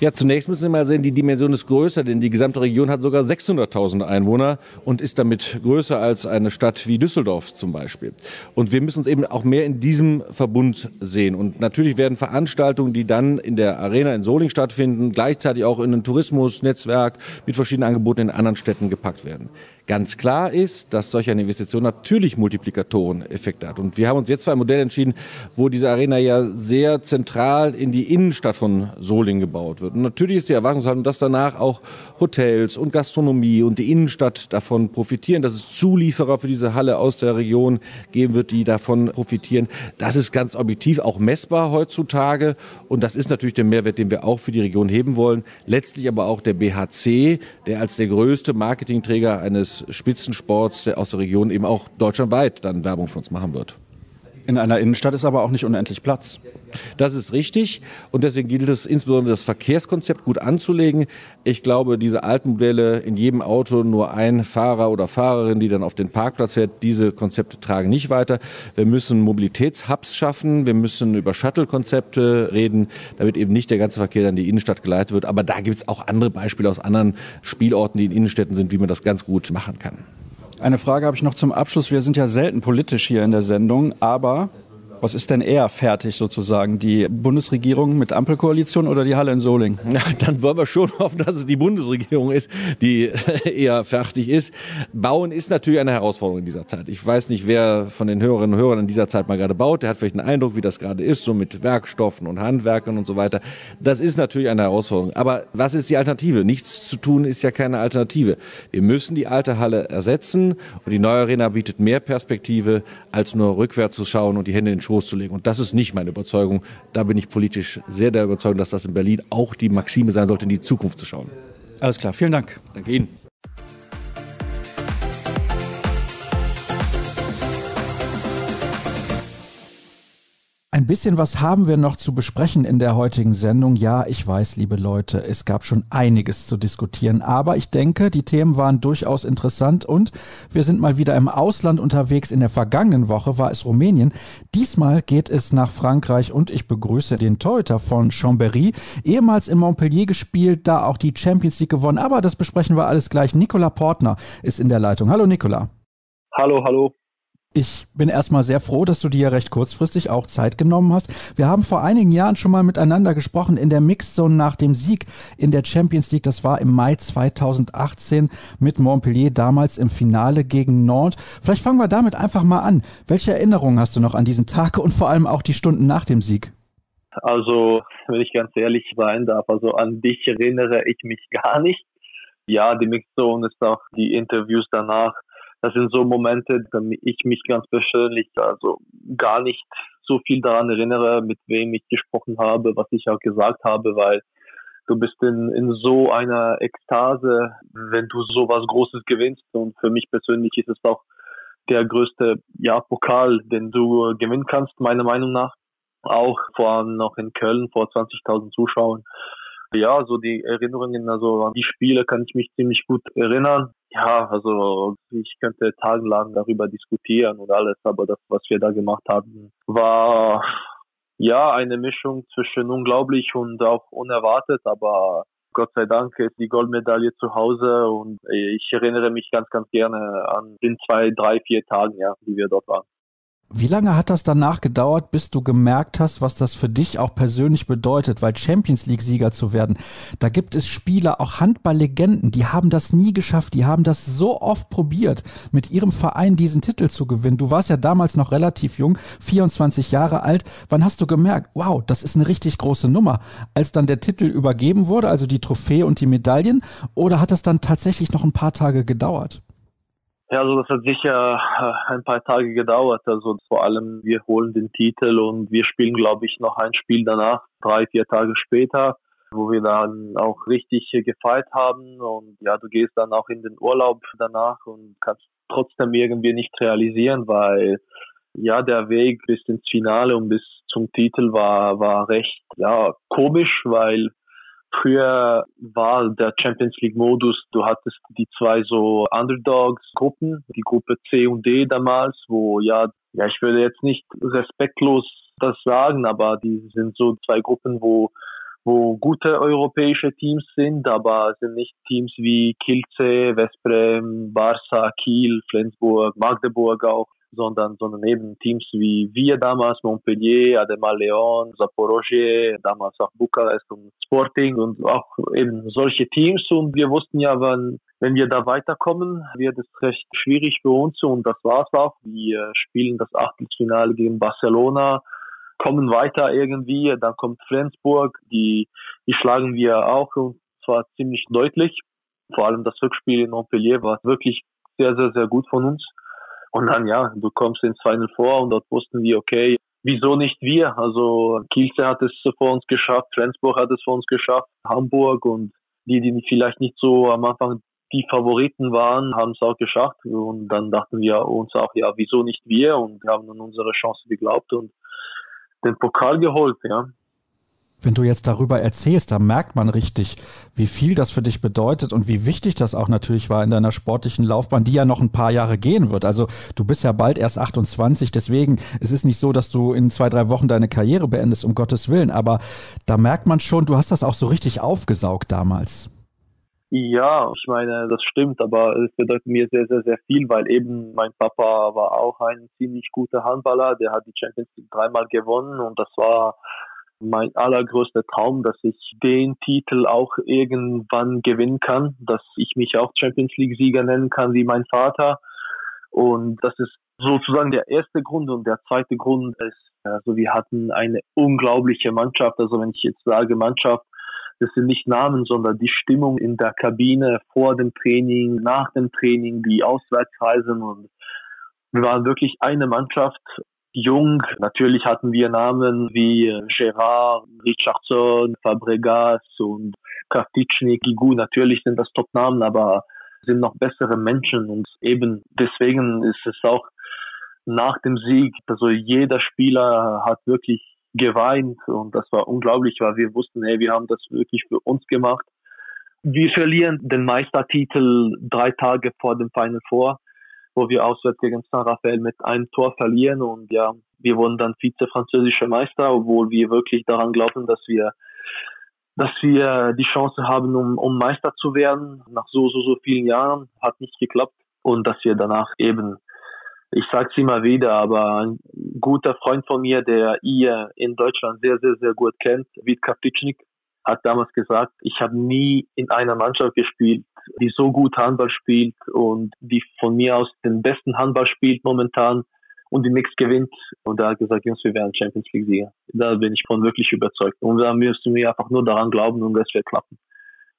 Ja, zunächst müssen Sie mal sehen, die Dimension ist größer, denn die gesamte Region hat sogar 600.000 Einwohner und ist damit größer als eine Stadt wie Düsseldorf zum Beispiel. Und wir müssen uns eben auch mehr in diesem Verbund sehen. Und natürlich werden Veranstaltungen, die dann in der Arena in Solingen stattfinden, gleichzeitig auch in ein Tourismusnetzwerk mit verschiedenen Angeboten in anderen Städten gepackt werden. Ganz klar ist, dass solch eine Investition natürlich Multiplikatoreneffekte hat. Und wir haben uns jetzt für ein Modell entschieden, wo diese Arena ja sehr zentral in die Innenstadt von Solingen gebaut wird. Und natürlich ist die Erwartungshaltung, dass danach auch Hotels und Gastronomie und die Innenstadt davon profitieren, dass es Zulieferer für diese Halle aus der Region geben wird, die davon profitieren. Das ist ganz objektiv auch messbar heutzutage. Und das ist natürlich der Mehrwert, den wir auch für die Region heben wollen. Letztlich aber auch der BHC, der als der größte Marketingträger eines Spitzensports der aus der Region eben auch deutschlandweit dann Werbung für uns machen wird. In einer Innenstadt ist aber auch nicht unendlich Platz. Das ist richtig und deswegen gilt es insbesondere das Verkehrskonzept gut anzulegen. Ich glaube, diese alten Modelle in jedem Auto nur ein Fahrer oder Fahrerin, die dann auf den Parkplatz fährt, diese Konzepte tragen nicht weiter. Wir müssen Mobilitätshubs schaffen, wir müssen über Shuttle-Konzepte reden, damit eben nicht der ganze Verkehr dann in die Innenstadt geleitet wird. Aber da gibt es auch andere Beispiele aus anderen Spielorten, die in Innenstädten sind, wie man das ganz gut machen kann. Eine Frage habe ich noch zum Abschluss. Wir sind ja selten politisch hier in der Sendung, aber was ist denn eher fertig sozusagen? Die Bundesregierung mit Ampelkoalition oder die Halle in Solingen? [laughs] Na, dann wollen wir schon hoffen, dass es die Bundesregierung ist, die [laughs] eher fertig ist. Bauen ist natürlich eine Herausforderung in dieser Zeit. Ich weiß nicht, wer von den Hörerinnen und Hörern in dieser Zeit mal gerade baut. Der hat vielleicht einen Eindruck, wie das gerade ist, so mit Werkstoffen und Handwerkern und so weiter. Das ist natürlich eine Herausforderung. Aber was ist die Alternative? Nichts zu tun ist ja keine Alternative. Wir müssen die alte Halle ersetzen und die neue Arena bietet mehr Perspektive, als nur rückwärts zu schauen und die Hände in den Schoß zu legen. Und das ist nicht meine Überzeugung. Da bin ich politisch sehr der Überzeugung, dass das in Berlin auch die Maxime sein sollte, in die Zukunft zu schauen. Alles klar, vielen Dank. Danke Ihnen. Ein bisschen was haben wir noch zu besprechen in der heutigen Sendung. Ja, ich weiß, liebe Leute, es gab schon einiges zu diskutieren, aber ich denke, die Themen waren durchaus interessant und wir sind mal wieder im Ausland unterwegs. In der vergangenen Woche war es Rumänien. Diesmal geht es nach Frankreich und ich begrüße den Torhüter von Chambéry, ehemals in Montpellier gespielt, da auch die Champions League gewonnen. Aber das besprechen wir alles gleich. Nicola Portner ist in der Leitung. Hallo Nicola. Hallo, hallo. Ich bin erstmal sehr froh, dass du dir recht kurzfristig auch Zeit genommen hast. Wir haben vor einigen Jahren schon mal miteinander gesprochen in der Mixzone nach dem Sieg in der Champions League. Das war im Mai 2018 mit Montpellier, damals im Finale gegen Nantes. Vielleicht fangen wir damit einfach mal an. Welche Erinnerungen hast du noch an diesen Tag und vor allem auch die Stunden nach dem Sieg? Also, wenn ich ganz ehrlich sein darf, also an dich erinnere ich mich [laughs] gar nicht. Ja, die Mixzone ist auch die Interviews danach das sind so Momente, da ich mich ganz persönlich also gar nicht so viel daran erinnere, mit wem ich gesprochen habe, was ich auch gesagt habe, weil du bist in, in so einer Ekstase, wenn du so was Großes gewinnst. Und für mich persönlich ist es auch der größte ja, Pokal, den du gewinnen kannst, meiner Meinung nach. Auch vor allem noch in Köln vor 20.000 Zuschauern. Ja, so die Erinnerungen, also an die Spiele kann ich mich ziemlich gut erinnern. Ja, also ich könnte tagelang darüber diskutieren und alles, aber das, was wir da gemacht haben, war ja eine Mischung zwischen unglaublich und auch unerwartet, aber Gott sei Dank ist die Goldmedaille zu Hause und ich erinnere mich ganz, ganz gerne an den zwei, drei, vier Tagen, ja, die wir dort waren. Wie lange hat das danach gedauert, bis du gemerkt hast, was das für dich auch persönlich bedeutet, weil Champions League Sieger zu werden? Da gibt es Spieler, auch Handballlegenden, die haben das nie geschafft, die haben das so oft probiert, mit ihrem Verein diesen Titel zu gewinnen. Du warst ja damals noch relativ jung, 24 Jahre alt. Wann hast du gemerkt, wow, das ist eine richtig große Nummer? Als dann der Titel übergeben wurde, also die Trophäe und die Medaillen, oder hat das dann tatsächlich noch ein paar Tage gedauert? Ja, also das hat sicher äh, ein paar Tage gedauert. Also vor allem wir holen den Titel und wir spielen, glaube ich, noch ein Spiel danach, drei, vier Tage später, wo wir dann auch richtig gefeiert haben. Und ja, du gehst dann auch in den Urlaub danach und kannst trotzdem irgendwie nicht realisieren, weil ja, der Weg bis ins Finale und bis zum Titel war, war recht, ja, komisch, weil Früher war der Champions League Modus, du hattest die zwei so Underdogs-Gruppen, die Gruppe C und D damals, wo ja, ja, ich würde jetzt nicht respektlos das sagen, aber die sind so zwei Gruppen, wo wo gute europäische Teams sind, aber sind nicht Teams wie Kielce, Westbrem, Barca, Kiel, Flensburg, Magdeburg auch sondern, sondern eben Teams wie wir damals, Montpellier, Ademar Leon, Zaporozhye, damals auch Bukarest und Sporting und auch eben solche Teams. Und wir wussten ja, wenn, wenn wir da weiterkommen, wird es recht schwierig für uns und das war's auch. Wir spielen das Achtelfinale gegen Barcelona, kommen weiter irgendwie, dann kommt Flensburg, die, die schlagen wir auch und zwar ziemlich deutlich. Vor allem das Rückspiel in Montpellier war wirklich sehr, sehr, sehr gut von uns. Und dann, ja, du kommst ins Final vor und dort wussten wir, okay, wieso nicht wir? Also Kielce hat es vor uns geschafft, Flensburg hat es vor uns geschafft, Hamburg und die, die vielleicht nicht so am Anfang die Favoriten waren, haben es auch geschafft. Und dann dachten wir uns auch, ja, wieso nicht wir? Und wir haben an unsere Chance geglaubt und den Pokal geholt, ja. Wenn du jetzt darüber erzählst, da merkt man richtig, wie viel das für dich bedeutet und wie wichtig das auch natürlich war in deiner sportlichen Laufbahn, die ja noch ein paar Jahre gehen wird. Also du bist ja bald erst 28, deswegen es ist nicht so, dass du in zwei, drei Wochen deine Karriere beendest, um Gottes Willen. Aber da merkt man schon, du hast das auch so richtig aufgesaugt damals. Ja, ich meine, das stimmt, aber es bedeutet mir sehr, sehr, sehr viel, weil eben mein Papa war auch ein ziemlich guter Handballer, der hat die Champions League dreimal gewonnen und das war mein allergrößter Traum, dass ich den Titel auch irgendwann gewinnen kann, dass ich mich auch Champions League Sieger nennen kann wie mein Vater. Und das ist sozusagen der erste Grund und der zweite Grund ist, also wir hatten eine unglaubliche Mannschaft. Also wenn ich jetzt sage Mannschaft, das sind nicht Namen, sondern die Stimmung in der Kabine vor dem Training, nach dem Training, die Auswärtsreisen und wir waren wirklich eine Mannschaft jung. Natürlich hatten wir Namen wie äh, Gerard, Richardson, Fabregas und Kravitschnik, Gigu. Natürlich sind das Top-Namen, aber sind noch bessere Menschen und eben deswegen ist es auch nach dem Sieg, also jeder Spieler hat wirklich geweint und das war unglaublich, weil wir wussten, hey, wir haben das wirklich für uns gemacht. Wir verlieren den Meistertitel drei Tage vor dem Final Four wo wir auswärts gegen San Rafael mit einem Tor verlieren und ja, wir wurden dann Vize-französische Meister, obwohl wir wirklich daran glauben, dass wir dass wir die Chance haben, um, um Meister zu werden. Nach so, so, so vielen Jahren hat nicht geklappt und dass wir danach eben ich sag's immer wieder, aber ein guter Freund von mir, der ihr in Deutschland sehr, sehr, sehr gut kennt, Vitka Pitschnik, hat damals gesagt, ich habe nie in einer Mannschaft gespielt, die so gut Handball spielt und die von mir aus den besten Handball spielt momentan und die nichts gewinnt. Und da hat gesagt, Jungs, wir werden Champions League Sieger. Da bin ich von wirklich überzeugt. Und da müssen wir einfach nur daran glauben und das wird klappen.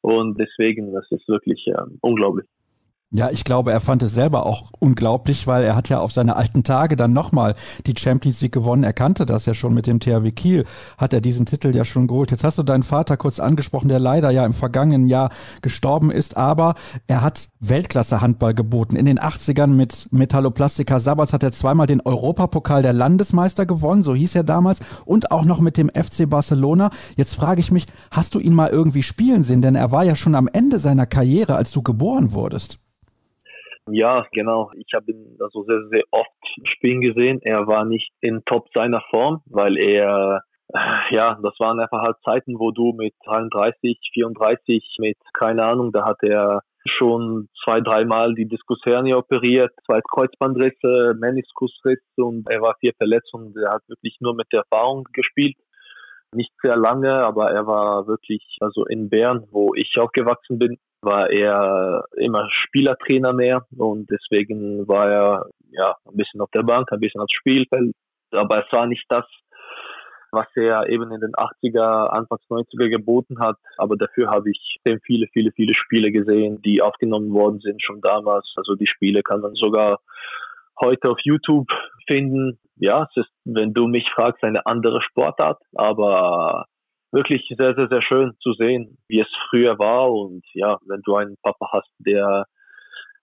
Und deswegen, das ist wirklich äh, unglaublich. Ja, ich glaube, er fand es selber auch unglaublich, weil er hat ja auf seine alten Tage dann nochmal die Champions League gewonnen. Er kannte das ja schon mit dem THW Kiel, hat er diesen Titel ja schon geholt. Jetzt hast du deinen Vater kurz angesprochen, der leider ja im vergangenen Jahr gestorben ist, aber er hat Weltklasse-Handball geboten. In den 80ern mit Metalloplastika Sabats hat er zweimal den Europapokal der Landesmeister gewonnen, so hieß er damals, und auch noch mit dem FC Barcelona. Jetzt frage ich mich, hast du ihn mal irgendwie spielen sehen? Denn er war ja schon am Ende seiner Karriere, als du geboren wurdest. Ja, genau. Ich habe ihn also sehr, sehr oft spielen gesehen. Er war nicht in Top seiner Form, weil er äh, ja, das waren einfach halt Zeiten, wo du mit 33, 34, mit keine Ahnung, da hat er schon zwei, dreimal die Diskushernie operiert, zwei Kreuzbandrisse, Meniskusriss und er war vier Verletzungen. Er hat wirklich nur mit der Erfahrung gespielt. Nicht sehr lange, aber er war wirklich, also in Bern, wo ich aufgewachsen bin, war er immer Spielertrainer mehr und deswegen war er ja ein bisschen auf der Bank, ein bisschen aufs Spielfeld, aber es war nicht das, was er eben in den 80er, Anfangs 90er geboten hat. Aber dafür habe ich viele, viele, viele Spiele gesehen, die aufgenommen worden sind schon damals. Also die Spiele kann man sogar heute auf YouTube finden. Ja, es ist, wenn du mich fragst, eine andere Sportart, aber wirklich sehr, sehr, sehr schön zu sehen, wie es früher war. Und ja, wenn du einen Papa hast, der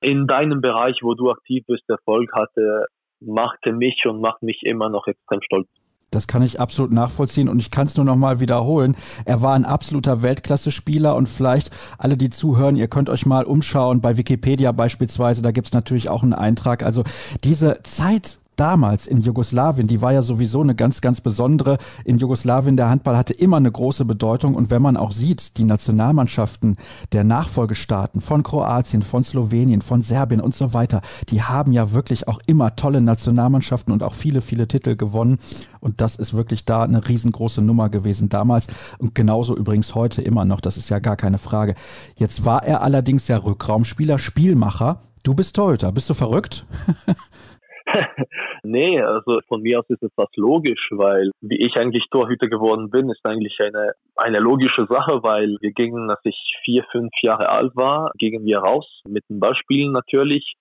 in deinem Bereich, wo du aktiv bist, Erfolg hatte, machte mich und macht mich immer noch extrem stolz. Das kann ich absolut nachvollziehen und ich kann es nur noch mal wiederholen. Er war ein absoluter Weltklasse-Spieler und vielleicht alle, die zuhören, ihr könnt euch mal umschauen bei Wikipedia beispielsweise. Da gibt's natürlich auch einen Eintrag. Also diese Zeit damals in Jugoslawien, die war ja sowieso eine ganz, ganz besondere. In Jugoslawien, der Handball hatte immer eine große Bedeutung. Und wenn man auch sieht, die Nationalmannschaften der Nachfolgestaaten von Kroatien, von Slowenien, von Serbien und so weiter, die haben ja wirklich auch immer tolle Nationalmannschaften und auch viele, viele Titel gewonnen. Und das ist wirklich da eine riesengroße Nummer gewesen damals. Und genauso übrigens heute immer noch. Das ist ja gar keine Frage. Jetzt war er allerdings der Rückraumspieler, Spielmacher. Du bist Torhüter. Bist du verrückt? [laughs] nee, also von mir aus ist es was logisch, weil wie ich eigentlich Torhüter geworden bin, ist eigentlich eine, eine logische Sache, weil wir gingen, als ich vier, fünf Jahre alt war, gingen wir raus mit dem Ballspielen natürlich.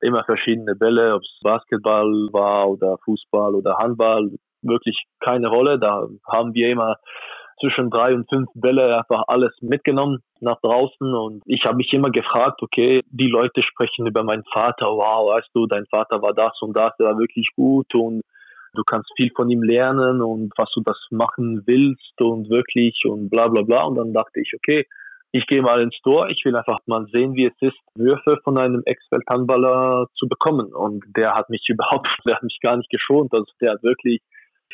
Immer verschiedene Bälle, ob es Basketball war oder Fußball oder Handball, wirklich keine Rolle. Da haben wir immer zwischen drei und fünf Bälle einfach alles mitgenommen nach draußen. Und ich habe mich immer gefragt, okay, die Leute sprechen über meinen Vater, wow, weißt du, dein Vater war das und das, der war wirklich gut und du kannst viel von ihm lernen und was du das machen willst und wirklich und bla bla bla. Und dann dachte ich, okay, ich gehe mal ins Tor, ich will einfach mal sehen, wie es ist, Würfe von einem Ex-Welthandballer zu bekommen. Und der hat mich [laughs] überhaupt, der hat mich gar nicht geschont, also der hat wirklich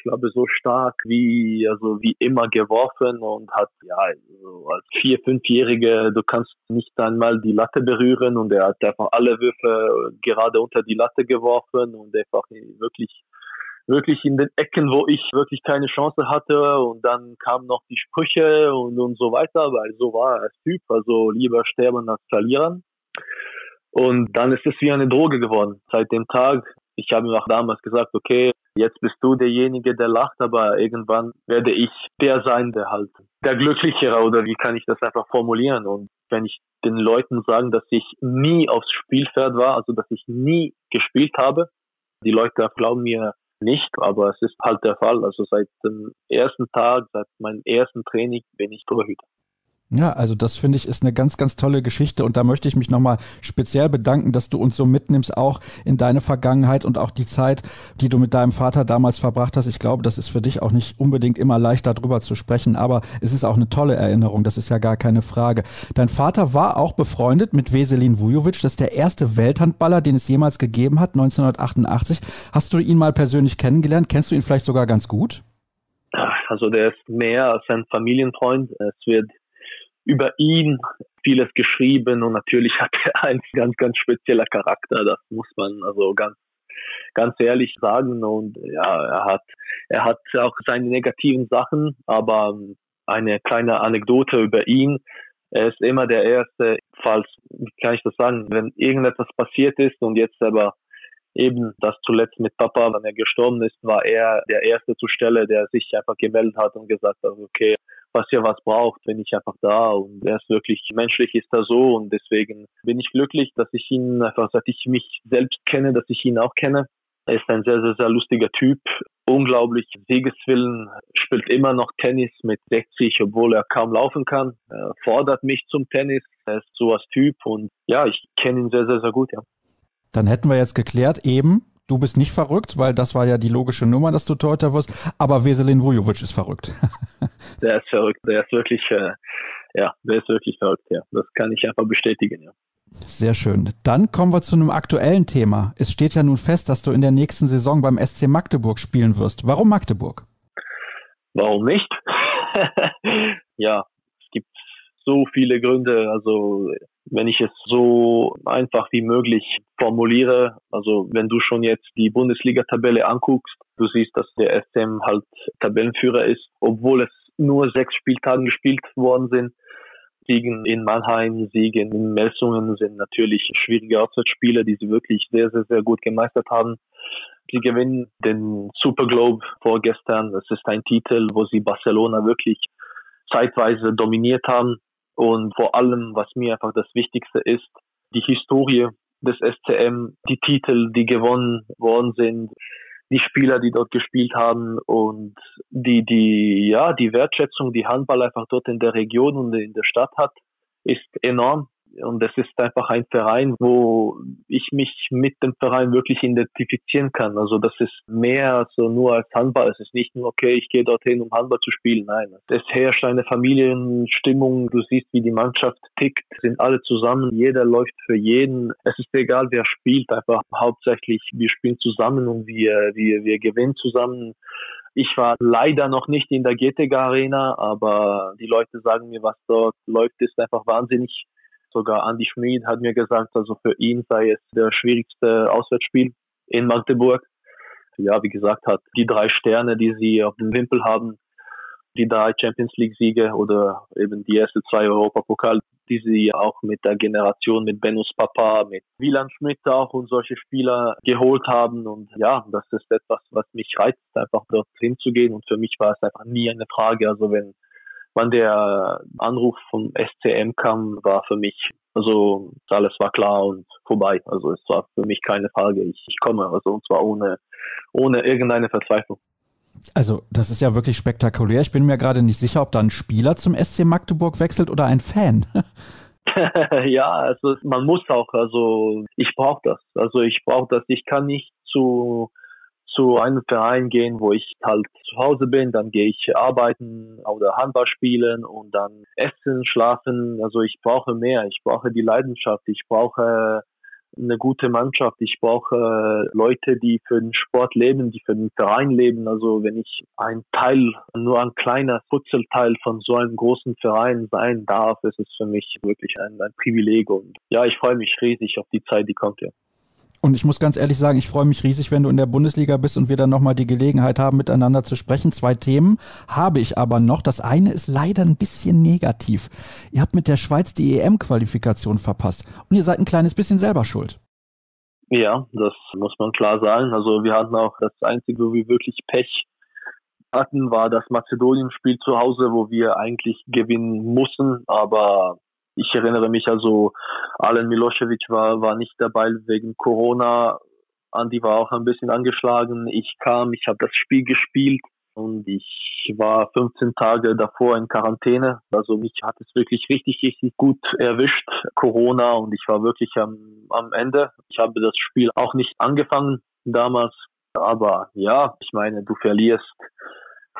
ich glaube, so stark wie, also wie immer geworfen und hat, ja, also als vier, fünfjährige, du kannst nicht einmal die Latte berühren und er hat einfach alle Würfe gerade unter die Latte geworfen und einfach wirklich wirklich in den Ecken, wo ich wirklich keine Chance hatte und dann kamen noch die Sprüche und, und so weiter, weil so war er als Typ, also lieber sterben als verlieren. Und dann ist es wie eine Droge geworden. Seit dem Tag ich habe mir auch damals gesagt, okay, jetzt bist du derjenige, der lacht, aber irgendwann werde ich der sein, der halt der Glücklichere oder wie kann ich das einfach formulieren? Und wenn ich den Leuten sagen, dass ich nie aufs Spielfeld war, also dass ich nie gespielt habe, die Leute glauben mir nicht, aber es ist halt der Fall. Also seit dem ersten Tag, seit meinem ersten Training bin ich Torhüter. Ja, also das finde ich ist eine ganz, ganz tolle Geschichte und da möchte ich mich nochmal speziell bedanken, dass du uns so mitnimmst, auch in deine Vergangenheit und auch die Zeit, die du mit deinem Vater damals verbracht hast. Ich glaube, das ist für dich auch nicht unbedingt immer leicht darüber zu sprechen, aber es ist auch eine tolle Erinnerung, das ist ja gar keine Frage. Dein Vater war auch befreundet mit Veselin Vujovic, das ist der erste Welthandballer, den es jemals gegeben hat, 1988. Hast du ihn mal persönlich kennengelernt? Kennst du ihn vielleicht sogar ganz gut? Also der ist mehr als ein Familienfreund. Es wird über ihn vieles geschrieben und natürlich hat er [laughs] einen ganz, ganz spezieller Charakter. Das muss man also ganz ganz ehrlich sagen. Und ja, er hat, er hat auch seine negativen Sachen, aber eine kleine Anekdote über ihn. Er ist immer der Erste, falls, wie kann ich das sagen, wenn irgendetwas passiert ist und jetzt aber eben das zuletzt mit Papa, wenn er gestorben ist, war er der Erste zur Stelle, der sich einfach gemeldet hat und gesagt hat, okay, was ihr was braucht, bin ich einfach da und er ist wirklich menschlich ist er so und deswegen bin ich glücklich, dass ich ihn einfach, seit ich mich selbst kenne, dass ich ihn auch kenne. Er ist ein sehr, sehr, sehr lustiger Typ, unglaublich Siegeswillen, spielt immer noch Tennis mit 60, obwohl er kaum laufen kann, er fordert mich zum Tennis, er ist so als Typ und ja, ich kenne ihn sehr, sehr, sehr gut, ja. Dann hätten wir jetzt geklärt, eben, du bist nicht verrückt, weil das war ja die logische Nummer, dass du Torhüter wirst, aber Veselin Vujovic ist verrückt. [laughs] der ist verrückt, der ist wirklich, äh, ja, der ist wirklich verrückt, ja. Das kann ich einfach bestätigen, ja. Sehr schön. Dann kommen wir zu einem aktuellen Thema. Es steht ja nun fest, dass du in der nächsten Saison beim SC Magdeburg spielen wirst. Warum Magdeburg? Warum nicht? [laughs] ja, es gibt so viele Gründe. Also wenn ich es so einfach wie möglich formuliere, also wenn du schon jetzt die Bundesliga-Tabelle anguckst, du siehst, dass der SM halt Tabellenführer ist, obwohl es nur sechs Spieltagen gespielt worden sind. Siegen in Mannheim, Siegen in Melsungen sind natürlich schwierige Auswärtsspiele, die sie wirklich sehr, sehr, sehr gut gemeistert haben. Sie gewinnen den Super Globe vorgestern. Das ist ein Titel, wo sie Barcelona wirklich zeitweise dominiert haben. Und vor allem, was mir einfach das Wichtigste ist, die Historie des SCM, die Titel, die gewonnen worden sind, die Spieler, die dort gespielt haben und die, die, ja, die Wertschätzung, die Handball einfach dort in der Region und in der Stadt hat, ist enorm. Und es ist einfach ein Verein, wo ich mich mit dem Verein wirklich identifizieren kann. Also das ist mehr so nur als Handball. Es ist nicht nur, okay, ich gehe dorthin, um Handball zu spielen. Nein, es herrscht eine Familienstimmung. Du siehst, wie die Mannschaft tickt, sind alle zusammen. Jeder läuft für jeden. Es ist egal, wer spielt. Einfach hauptsächlich, wir spielen zusammen und wir, wir, wir gewinnen zusammen. Ich war leider noch nicht in der GTG Arena, aber die Leute sagen mir, was dort läuft, ist einfach wahnsinnig Sogar Andy Schmid hat mir gesagt, also für ihn sei es der schwierigste Auswärtsspiel in Magdeburg. Ja, wie gesagt, hat die drei Sterne, die sie auf dem Wimpel haben, die drei Champions League Siege oder eben die ersten zwei Europapokal, die sie auch mit der Generation mit Benus Papa, mit Wieland Schmidt auch und solche Spieler geholt haben. Und ja, das ist etwas, was mich reizt, einfach dort hinzugehen. Und für mich war es einfach nie eine Frage. Also wenn wann der Anruf vom SCM kam, war für mich, also alles war klar und vorbei. Also es war für mich keine Frage. Ich, ich komme, also und zwar ohne, ohne irgendeine Verzweiflung. Also, das ist ja wirklich spektakulär. Ich bin mir gerade nicht sicher, ob da ein Spieler zum SC Magdeburg wechselt oder ein Fan. [laughs] ja, also man muss auch, also ich brauche das. Also ich brauche das. Ich kann nicht zu zu einem Verein gehen, wo ich halt zu Hause bin, dann gehe ich arbeiten oder Handball spielen und dann essen, schlafen. Also ich brauche mehr. Ich brauche die Leidenschaft. Ich brauche eine gute Mannschaft. Ich brauche Leute, die für den Sport leben, die für den Verein leben. Also wenn ich ein Teil, nur ein kleiner Futzelteil von so einem großen Verein sein darf, ist es für mich wirklich ein, ein Privileg. Und ja, ich freue mich riesig auf die Zeit, die kommt. Ja. Und ich muss ganz ehrlich sagen, ich freue mich riesig, wenn du in der Bundesliga bist und wir dann nochmal die Gelegenheit haben, miteinander zu sprechen. Zwei Themen habe ich aber noch. Das eine ist leider ein bisschen negativ. Ihr habt mit der Schweiz die EM-Qualifikation verpasst und ihr seid ein kleines bisschen selber schuld. Ja, das muss man klar sagen. Also wir hatten auch das Einzige, wo wir wirklich Pech hatten, war das Mazedonien-Spiel zu Hause, wo wir eigentlich gewinnen mussten, aber ich erinnere mich also, Alen Milosevic war, war nicht dabei wegen Corona. Andi war auch ein bisschen angeschlagen. Ich kam, ich habe das Spiel gespielt und ich war 15 Tage davor in Quarantäne. Also mich hat es wirklich richtig, richtig gut erwischt, Corona, und ich war wirklich am, am Ende. Ich habe das Spiel auch nicht angefangen damals. Aber ja, ich meine, du verlierst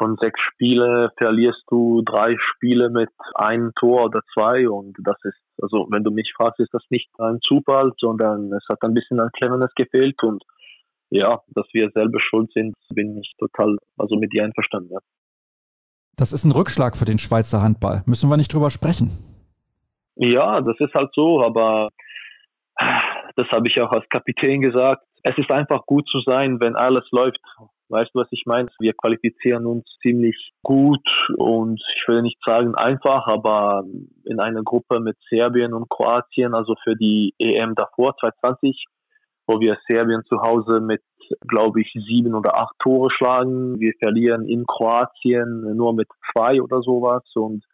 von sechs Spiele verlierst du drei Spiele mit einem Tor oder zwei und das ist, also wenn du mich fragst, ist das nicht ein Zufall, sondern es hat ein bisschen an Cleverness gefehlt und ja, dass wir selber schuld sind, bin ich total, also mit dir einverstanden. Ja. Das ist ein Rückschlag für den Schweizer Handball. Müssen wir nicht drüber sprechen? Ja, das ist halt so, aber das habe ich auch als Kapitän gesagt. es ist einfach gut zu sein, wenn alles läuft. Weißt du, was ich meine? Wir qualifizieren uns ziemlich gut und ich will nicht sagen einfach, aber in einer Gruppe mit Serbien und Kroatien, also für die EM davor, 2020, wo wir Serbien zu Hause mit, glaube ich, sieben oder acht Tore schlagen. Wir verlieren in Kroatien nur mit zwei oder sowas und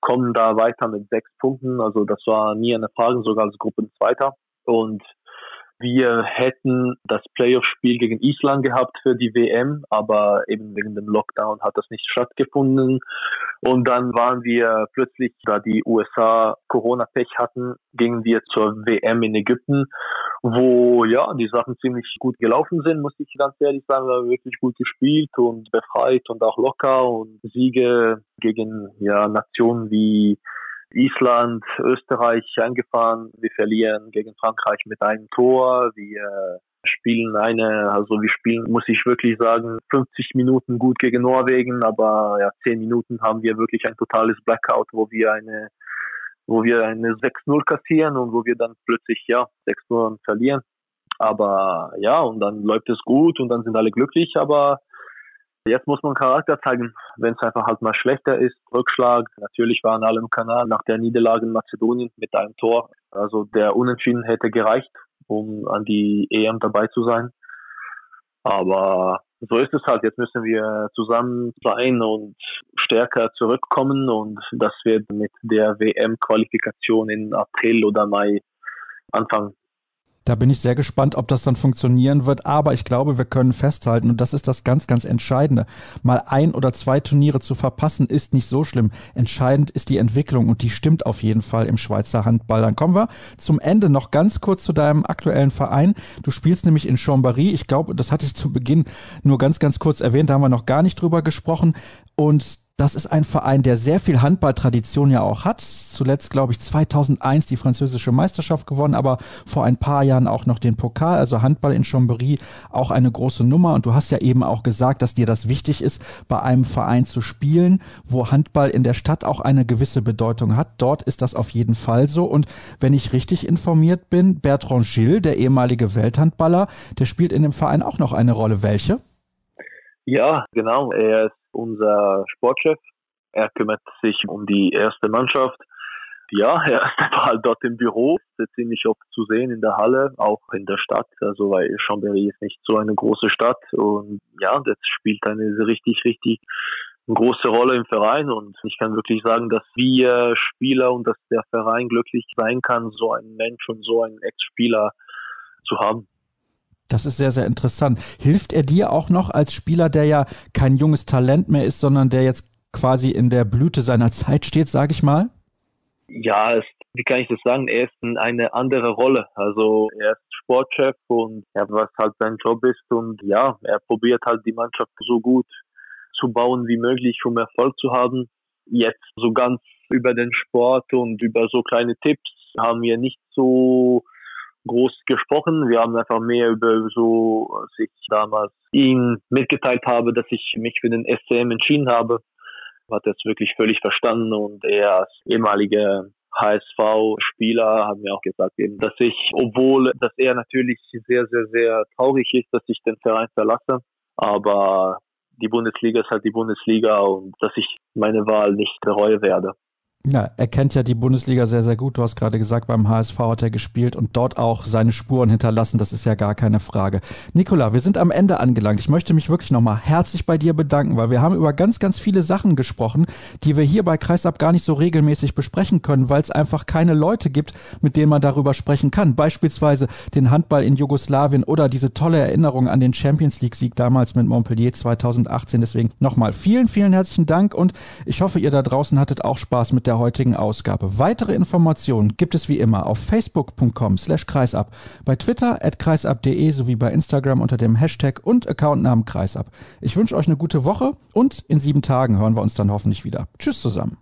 kommen da weiter mit sechs Punkten. Also das war nie eine Frage, sogar als Gruppenzweiter. Und wir hätten das Playoff-Spiel gegen Island gehabt für die WM, aber eben wegen dem Lockdown hat das nicht stattgefunden. Und dann waren wir plötzlich, da die USA Corona-Pech hatten, gingen wir zur WM in Ägypten, wo ja die Sachen ziemlich gut gelaufen sind, muss ich ganz ehrlich sagen. Wir haben wirklich gut gespielt und befreit und auch locker und Siege gegen ja Nationen wie Island, Österreich eingefahren. Wir verlieren gegen Frankreich mit einem Tor. Wir spielen eine, also wir spielen, muss ich wirklich sagen, 50 Minuten gut gegen Norwegen, aber ja, 10 Minuten haben wir wirklich ein totales Blackout, wo wir eine, wo wir eine 6-0 kassieren und wo wir dann plötzlich, ja, 6-0 verlieren. Aber ja, und dann läuft es gut und dann sind alle glücklich, aber Jetzt muss man Charakter zeigen, wenn es einfach halt mal schlechter ist. Rückschlag. Natürlich waren alle im Kanal nach der Niederlage in Mazedonien mit einem Tor. Also der Unentschieden hätte gereicht, um an die EM dabei zu sein. Aber so ist es halt. Jetzt müssen wir zusammen sein und stärker zurückkommen und das wird mit der WM-Qualifikation in April oder Mai anfangen. Da bin ich sehr gespannt, ob das dann funktionieren wird. Aber ich glaube, wir können festhalten, und das ist das ganz, ganz Entscheidende. Mal ein oder zwei Turniere zu verpassen, ist nicht so schlimm. Entscheidend ist die Entwicklung und die stimmt auf jeden Fall im Schweizer Handball. Dann kommen wir zum Ende noch ganz kurz zu deinem aktuellen Verein. Du spielst nämlich in Chambéry. Ich glaube, das hatte ich zu Beginn nur ganz, ganz kurz erwähnt. Da haben wir noch gar nicht drüber gesprochen. Und das ist ein Verein, der sehr viel Handballtradition ja auch hat. Zuletzt, glaube ich, 2001 die französische Meisterschaft gewonnen, aber vor ein paar Jahren auch noch den Pokal. Also Handball in Chambéry auch eine große Nummer. Und du hast ja eben auch gesagt, dass dir das wichtig ist, bei einem Verein zu spielen, wo Handball in der Stadt auch eine gewisse Bedeutung hat. Dort ist das auf jeden Fall so. Und wenn ich richtig informiert bin, Bertrand Gilles, der ehemalige Welthandballer, der spielt in dem Verein auch noch eine Rolle. Welche? Ja, genau. Er ist unser Sportchef. Er kümmert sich um die erste Mannschaft. Ja, [laughs] er ist halt dort im Büro, ist ziemlich oft zu sehen in der Halle, auch in der Stadt, also weil Chambéry ist nicht so eine große Stadt und ja, das spielt eine richtig, richtig große Rolle im Verein und ich kann wirklich sagen, dass wir Spieler und dass der Verein glücklich sein kann, so einen Mensch und so einen Ex-Spieler zu haben. Das ist sehr, sehr interessant. Hilft er dir auch noch als Spieler, der ja kein junges Talent mehr ist, sondern der jetzt quasi in der Blüte seiner [laughs] Zeit steht, sage ich mal? Ja, es, wie kann ich das sagen? Er ist in eine andere Rolle. Also er ist Sportchef und er was halt sein Job ist und ja, er probiert halt die Mannschaft so gut zu bauen wie möglich, um Erfolg zu haben. Jetzt so ganz über den Sport und über so kleine Tipps haben wir nicht so groß gesprochen. Wir haben einfach mehr über so, als ich damals ihm mitgeteilt habe, dass ich mich für den SCM entschieden habe, hat er es wirklich völlig verstanden und er als ehemaliger HSV-Spieler hat mir auch gesagt, eben, dass ich, obwohl, dass er natürlich sehr, sehr, sehr traurig ist, dass ich den Verein verlasse, aber die Bundesliga ist halt die Bundesliga und dass ich meine Wahl nicht bereue werde. Ja, er kennt ja die Bundesliga sehr, sehr gut. Du hast gerade gesagt, beim HSV hat er gespielt und dort auch seine Spuren hinterlassen. Das ist ja gar keine Frage. Nikola, wir sind am Ende angelangt. Ich möchte mich wirklich nochmal herzlich bei dir bedanken, weil wir haben über ganz, ganz viele Sachen gesprochen, die wir hier bei Kreisab gar nicht so regelmäßig besprechen können, weil es einfach keine Leute gibt, mit denen man darüber sprechen kann. Beispielsweise den Handball in Jugoslawien oder diese tolle Erinnerung an den Champions League-Sieg damals mit Montpellier 2018. Deswegen nochmal vielen, vielen herzlichen Dank und ich hoffe, ihr da draußen hattet auch Spaß mit der der heutigen Ausgabe. Weitere Informationen gibt es wie immer auf facebook.com slash kreisab, bei Twitter at kreisab.de sowie bei Instagram unter dem Hashtag und Accountnamen kreisab. Ich wünsche euch eine gute Woche und in sieben Tagen hören wir uns dann hoffentlich wieder. Tschüss zusammen.